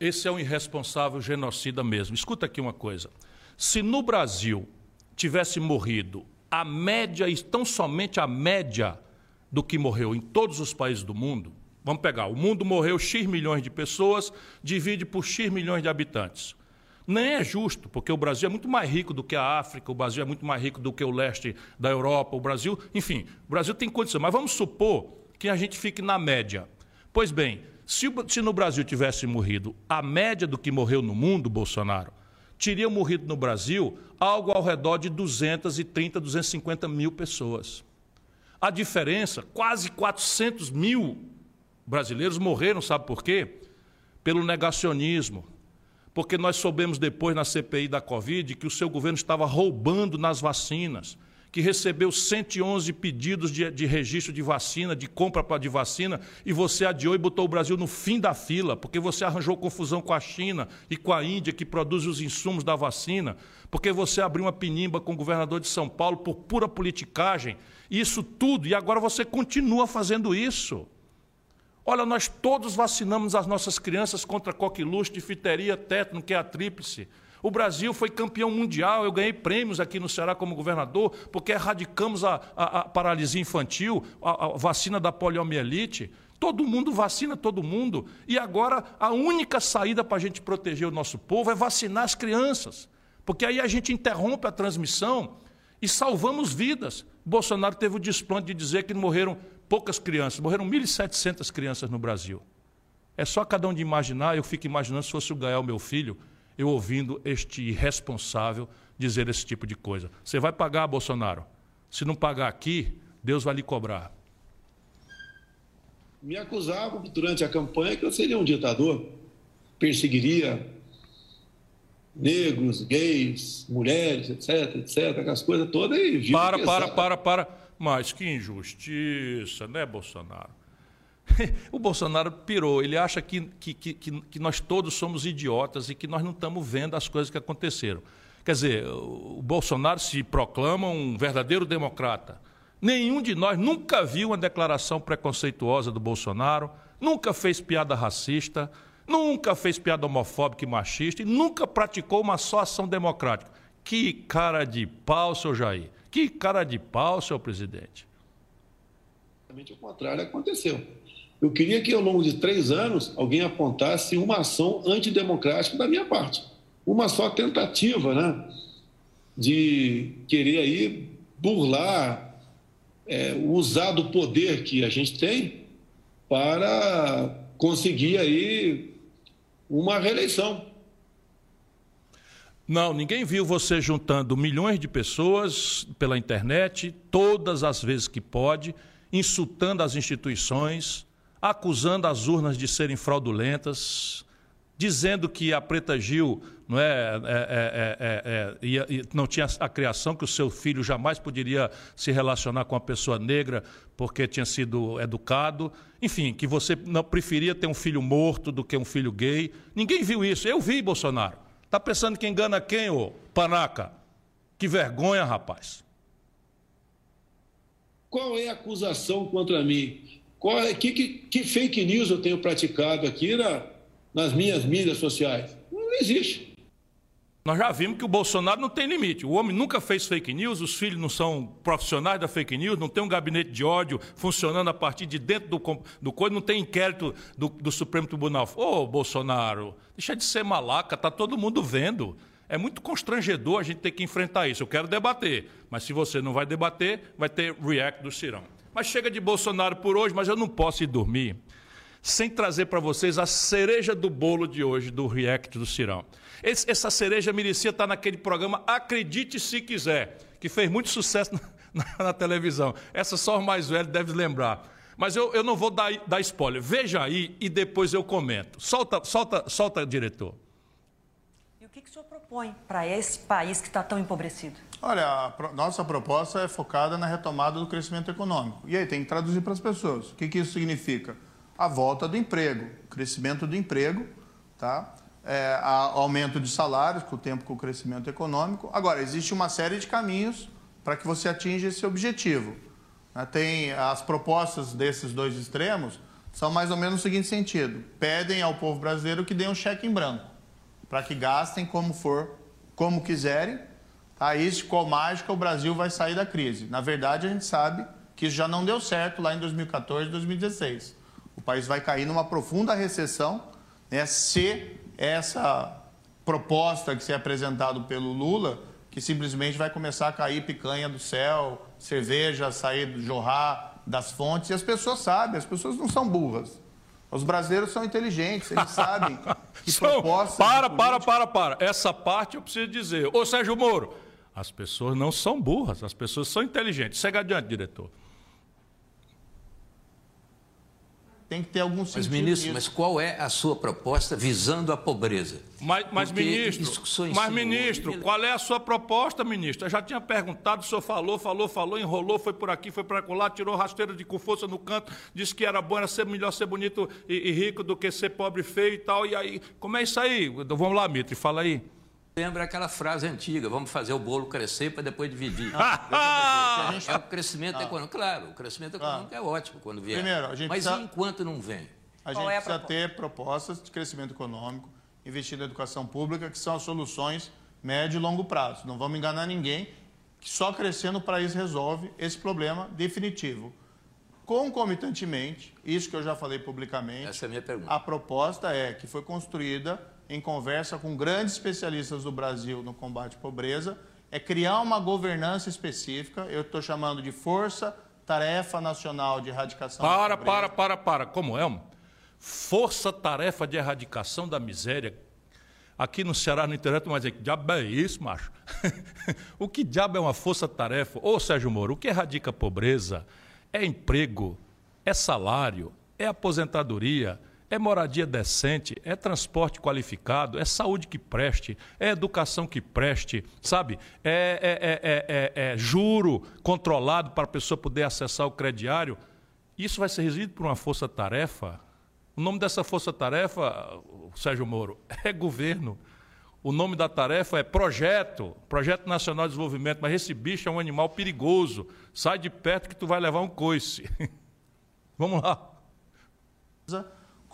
Esse é um irresponsável genocida mesmo. Escuta aqui uma coisa. Se no Brasil tivesse morrido a média, e tão somente a média do que morreu em todos os países do mundo, vamos pegar, o mundo morreu X milhões de pessoas, divide por X milhões de habitantes. Nem é justo, porque o Brasil é muito mais rico do que a África, o Brasil é muito mais rico do que o leste da Europa, o Brasil, enfim, o Brasil tem condição. Mas vamos supor que a gente fique na média. Pois bem, se, se no Brasil tivesse morrido a média do que morreu no mundo, Bolsonaro, teriam morrido no Brasil algo ao redor de 230, 250 mil pessoas. A diferença, quase 400 mil brasileiros morreram, sabe por quê? Pelo negacionismo. Porque nós soubemos depois na CPI da Covid que o seu governo estava roubando nas vacinas que recebeu 111 pedidos de, de registro de vacina, de compra de vacina, e você adiou e botou o Brasil no fim da fila, porque você arranjou confusão com a China e com a Índia, que produz os insumos da vacina, porque você abriu uma pinimba com o governador de São Paulo por pura politicagem, isso tudo, e agora você continua fazendo isso. Olha, nós todos vacinamos as nossas crianças contra coqueluche, difteria, tétano, que é a tríplice. O Brasil foi campeão mundial, eu ganhei prêmios aqui no Ceará como governador, porque erradicamos a, a, a paralisia infantil, a, a vacina da poliomielite. Todo mundo vacina todo mundo. E agora a única saída para a gente proteger o nosso povo é vacinar as crianças. Porque aí a gente interrompe a transmissão e salvamos vidas. Bolsonaro teve o desplante de dizer que morreram poucas crianças, morreram 1.700 crianças no Brasil. É só cada um de imaginar, eu fico imaginando se fosse o Gael, meu filho, eu ouvindo este irresponsável dizer esse tipo de coisa. Você vai pagar, Bolsonaro. Se não pagar aqui, Deus vai lhe cobrar. Me acusavam durante a campanha que eu seria um ditador, perseguiria negros, gays, mulheres, etc, etc, aquelas coisas todas. E para, para, para, para. Mas que injustiça, né, Bolsonaro? o Bolsonaro pirou. Ele acha que, que, que, que, nós todos somos idiotas e que nós não estamos vendo as coisas que aconteceram. Quer dizer, o Bolsonaro se proclama um verdadeiro democrata. Nenhum de nós nunca viu uma declaração preconceituosa do Bolsonaro, nunca fez piada racista, nunca fez piada homofóbica e machista e nunca praticou uma só ação democrática. Que cara de pau, seu Jair. Que cara de pau, seu presidente. O contrário aconteceu. Eu queria que ao longo de três anos alguém apontasse uma ação antidemocrática da minha parte. Uma só tentativa, né? De querer aí burlar, é, usar do poder que a gente tem para conseguir aí uma reeleição. Não, ninguém viu você juntando milhões de pessoas pela internet, todas as vezes que pode, insultando as instituições, acusando as urnas de serem fraudulentas. dizendo que a Preta Gil não, é, é, é, é não tinha a criação, que o seu filho jamais poderia se relacionar com uma pessoa negra porque tinha sido educado. Enfim, que você não preferia ter um filho morto do que um filho gay. Ninguém viu isso. Eu vi, Bolsonaro. Está pensando que engana quem, ô panaca? Que vergonha, rapaz. Qual é a acusação contra mim? Qual é, que, que, que fake news eu tenho praticado aqui na, nas minhas mídias sociais? Não existe. Nós já vimos que o Bolsonaro não tem limite. O homem nunca fez fake news, os filhos não são profissionais da fake news, não tem um gabinete de ódio funcionando a partir de dentro do, do coisa, não tem inquérito do, do Supremo Tribunal. Ô, oh, Bolsonaro, deixa de ser malaca, tá todo mundo vendo. É muito constrangedor a gente ter que enfrentar isso. Eu quero debater, mas se você não vai debater, vai ter react do Cirão. Mas chega de Bolsonaro por hoje, mas eu não posso ir dormir sem trazer para vocês a cereja do bolo de hoje do react do Cirão. Esse, essa cereja merecia estar naquele programa Acredite Se Quiser, que fez muito sucesso na, na, na televisão. Essa só os mais velhos devem lembrar. Mas eu, eu não vou dar, dar spoiler. Veja aí e depois eu comento. Solta, solta, solta, diretor que, que o senhor propõe para esse país que está tão empobrecido? Olha, a nossa proposta é focada na retomada do crescimento econômico. E aí tem que traduzir para as pessoas. O que, que isso significa? A volta do emprego, crescimento do emprego, tá? É, aumento de salários com o tempo com o crescimento econômico. Agora, existe uma série de caminhos para que você atinja esse objetivo. Né? Tem as propostas desses dois extremos são mais ou menos no seguinte sentido: pedem ao povo brasileiro que dê um cheque em branco para que gastem como for, como quiserem. Aí, tá? com a mágica, o Brasil vai sair da crise. Na verdade, a gente sabe que isso já não deu certo lá em 2014 2016. O país vai cair numa profunda recessão né, se essa proposta que se é apresentado pelo Lula, que simplesmente vai começar a cair picanha do céu, cerveja sair, do jorrar das fontes, e as pessoas sabem, as pessoas não são burras. Os brasileiros são inteligentes, eles sabem que propostas. Para, para, para, para. Essa parte eu preciso dizer. Ô Sérgio Moro, as pessoas não são burras, as pessoas são inteligentes. Segue adiante, diretor. Tem que ter algum sentido. Mas, ministro, mas qual é a sua proposta visando a pobreza? Mas, mas ministro, mas, ministro, qual é a sua proposta, ministro? Eu já tinha perguntado, o senhor falou, falou, falou, enrolou, foi por aqui, foi para lá, tirou rasteira de com força no canto, disse que era bom, era ser melhor ser bonito e, e rico do que ser pobre e feio e tal. E aí, como é isso aí? Vamos lá, Mitre, fala aí. Lembra aquela frase antiga, vamos fazer o bolo crescer para depois dividir. é o crescimento ah. econômico. Claro, o crescimento econômico ah. é ótimo quando vier. Primeiro, a gente Mas precisa... enquanto não vem? A gente é a precisa ter propostas de crescimento econômico, investir na educação pública, que são as soluções médio e longo prazo. Não vamos enganar ninguém que só crescendo o país resolve esse problema definitivo. Concomitantemente, isso que eu já falei publicamente, Essa é a, minha pergunta. a proposta é que foi construída em conversa com grandes especialistas do Brasil no combate à pobreza, é criar uma governança específica, eu estou chamando de Força Tarefa Nacional de Erradicação para, da Pobreza. Para, para, para, como é? Força Tarefa de Erradicação da Miséria. Aqui no Ceará, no internet, mas é que diabo é isso, macho? o que diabo é uma força-tarefa? Ô, Sérgio Moro, o que erradica a pobreza é emprego, é salário, é aposentadoria, é moradia decente, é transporte qualificado, é saúde que preste, é educação que preste, sabe? É, é, é, é juro controlado para a pessoa poder acessar o crediário. Isso vai ser resolvido por uma força-tarefa. O nome dessa força-tarefa, Sérgio Moro, é governo. O nome da tarefa é projeto, Projeto Nacional de Desenvolvimento, mas esse bicho é um animal perigoso. Sai de perto que tu vai levar um coice. Vamos lá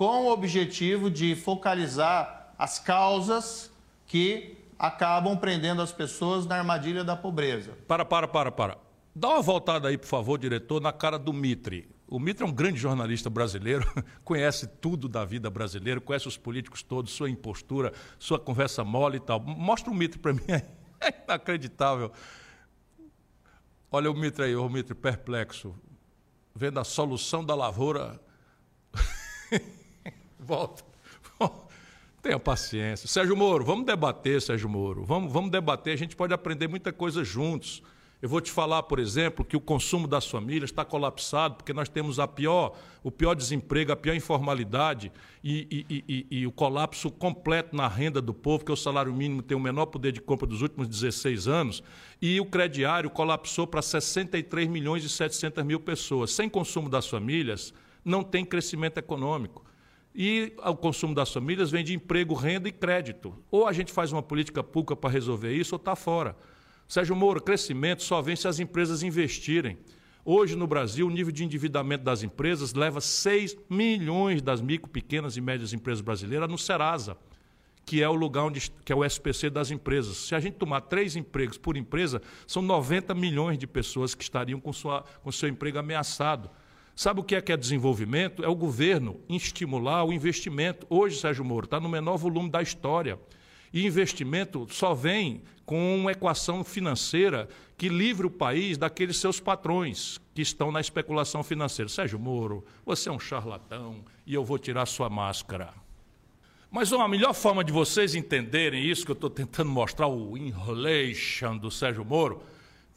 com o objetivo de focalizar as causas que acabam prendendo as pessoas na armadilha da pobreza. Para, para, para, para. Dá uma voltada aí, por favor, diretor, na cara do Mitre. O Mitre é um grande jornalista brasileiro, conhece tudo da vida brasileira, conhece os políticos todos, sua impostura, sua conversa mole e tal. Mostra o Mitre para mim aí. É inacreditável. Olha o Mitre aí, o Mitre perplexo, vendo a solução da lavoura Volta. Tenha paciência. Sérgio Moro, vamos debater, Sérgio Moro. Vamos, vamos debater, a gente pode aprender muita coisa juntos. Eu vou te falar, por exemplo, que o consumo das famílias está colapsado porque nós temos a pior, o pior desemprego, a pior informalidade e, e, e, e, o colapso completo na renda do povo, que o salário mínimo tem o menor poder de compra dos últimos 16 anos, e o crediário colapsou para 63 milhões e 700 mil pessoas. Sem consumo das famílias, não tem crescimento econômico. E o consumo das famílias vem de emprego, renda e crédito. Ou a gente faz uma política pública para resolver isso, ou está fora. Sérgio Moro, crescimento só vem se as empresas investirem. Hoje, no Brasil, o nível de endividamento das empresas leva 6 milhões das micro, pequenas e médias empresas brasileiras no Serasa, que é o lugar onde que é o SPC das empresas. Se a gente tomar três empregos por empresa, são 90 milhões de pessoas que estariam com, sua, com seu emprego ameaçado. Sabe o que é que é desenvolvimento? É o governo estimular o investimento. Hoje, Sérgio Moro, está no menor volume da história. E investimento só vem com uma equação financeira que livre o país daqueles seus patrões que estão na especulação financeira. Sérgio Moro, você é um charlatão e eu vou tirar sua máscara. Mas a melhor forma de vocês entenderem isso que eu estou tentando mostrar, o enrolation do Sérgio Moro,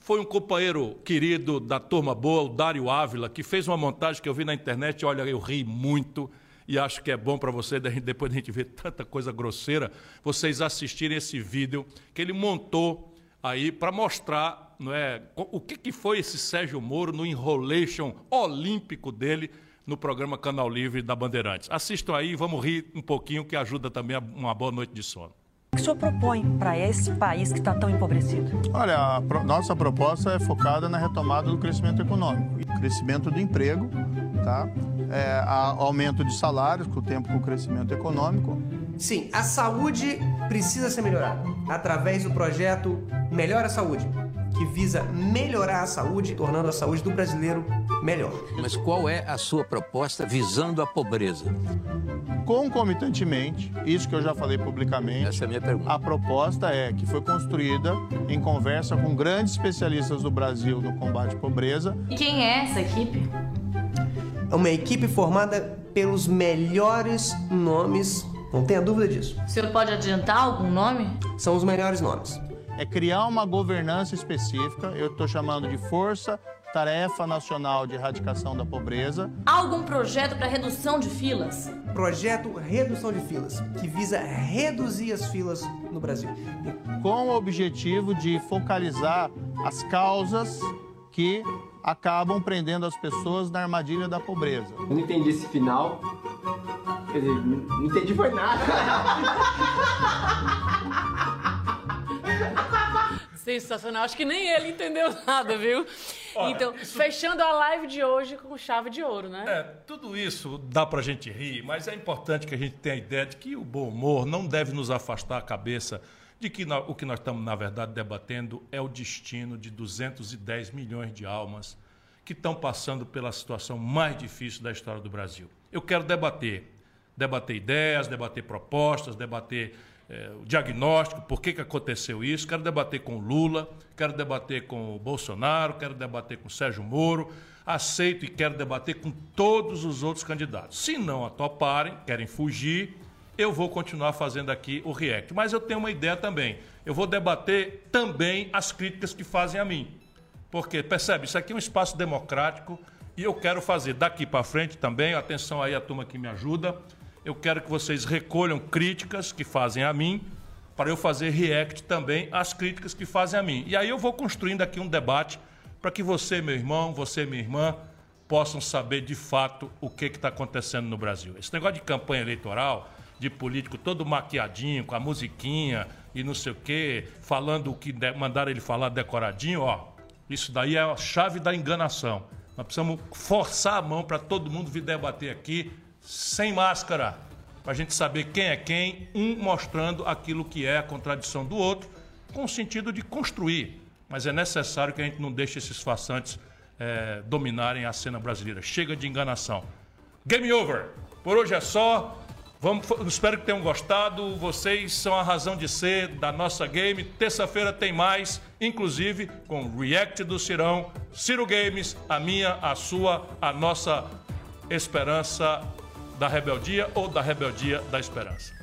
foi um companheiro querido da turma boa, o Dário Ávila, que fez uma montagem que eu vi na internet. Olha, eu ri muito e acho que é bom para você, depois de a gente ver tanta coisa grosseira, vocês assistirem esse vídeo que ele montou aí para mostrar não é, o que, que foi esse Sérgio Moro no enrolation olímpico dele no programa Canal Livre da Bandeirantes. Assistam aí, vamos rir um pouquinho, que ajuda também a uma boa noite de sono. O que o senhor propõe para esse país que está tão empobrecido? Olha, a pro, nossa proposta é focada na retomada do crescimento econômico, crescimento do emprego, tá? É, aumento de salários com o tempo com o crescimento econômico. Sim, a saúde precisa ser melhorada através do projeto Melhora a Saúde, que visa melhorar a saúde, tornando a saúde do brasileiro melhor. Mas qual é a sua proposta visando a pobreza? Concomitantemente, isso que eu já falei publicamente, Essa é a minha pergunta. A proposta é que foi construída em conversa com grandes especialistas do Brasil no combate à pobreza. E quem é essa equipe? É uma equipe formada pelos melhores nomes, não tenha dúvida disso. O senhor pode adiantar algum nome? São os melhores nomes. É criar uma governança específica, eu estou chamando de Força Tarefa Nacional de Erradicação da Pobreza. Algum projeto para redução de filas? Projeto Redução de Filas, que visa reduzir as filas no Brasil. Com o objetivo de focalizar as causas que acabam prendendo as pessoas na armadilha da pobreza. Eu não entendi esse final. Quer dizer, não entendi foi nada. Sensacional. Acho que nem ele entendeu nada, viu? Olha, então, isso... fechando a live de hoje com chave de ouro, né? É, tudo isso dá pra gente rir, mas é importante que a gente tenha a ideia de que o bom humor não deve nos afastar a cabeça de que o que nós estamos, na verdade, debatendo é o destino de 210 milhões de almas que estão passando pela situação mais difícil da história do Brasil. Eu quero debater, debater ideias, debater propostas, debater é, o diagnóstico, por que, que aconteceu isso. Quero debater com o Lula, quero debater com o Bolsonaro, quero debater com o Sérgio Moro. Aceito e quero debater com todos os outros candidatos. Se não atoparem, querem fugir, eu vou continuar fazendo aqui o react. Mas eu tenho uma ideia também. Eu vou debater também as críticas que fazem a mim. Porque, percebe, isso aqui é um espaço democrático e eu quero fazer daqui para frente também, atenção aí a turma que me ajuda, eu quero que vocês recolham críticas que fazem a mim, para eu fazer react também às críticas que fazem a mim. E aí eu vou construindo aqui um debate para que você, meu irmão, você, minha irmã, possam saber de fato o que está acontecendo no Brasil. Esse negócio de campanha eleitoral de político todo maquiadinho, com a musiquinha e não sei o quê, falando o que mandaram ele falar decoradinho, ó. Isso daí é a chave da enganação. Nós precisamos forçar a mão para todo mundo vir debater aqui sem máscara, para a gente saber quem é quem, um mostrando aquilo que é a contradição do outro, com o sentido de construir. Mas é necessário que a gente não deixe esses façantes é, dominarem a cena brasileira. Chega de enganação. Game over. Por hoje é só. Vamos, espero que tenham gostado. Vocês são a razão de ser da nossa game. Terça-feira tem mais, inclusive com React do Cirão, Ciro Games, a minha, a sua, a nossa esperança da rebeldia ou da rebeldia da esperança.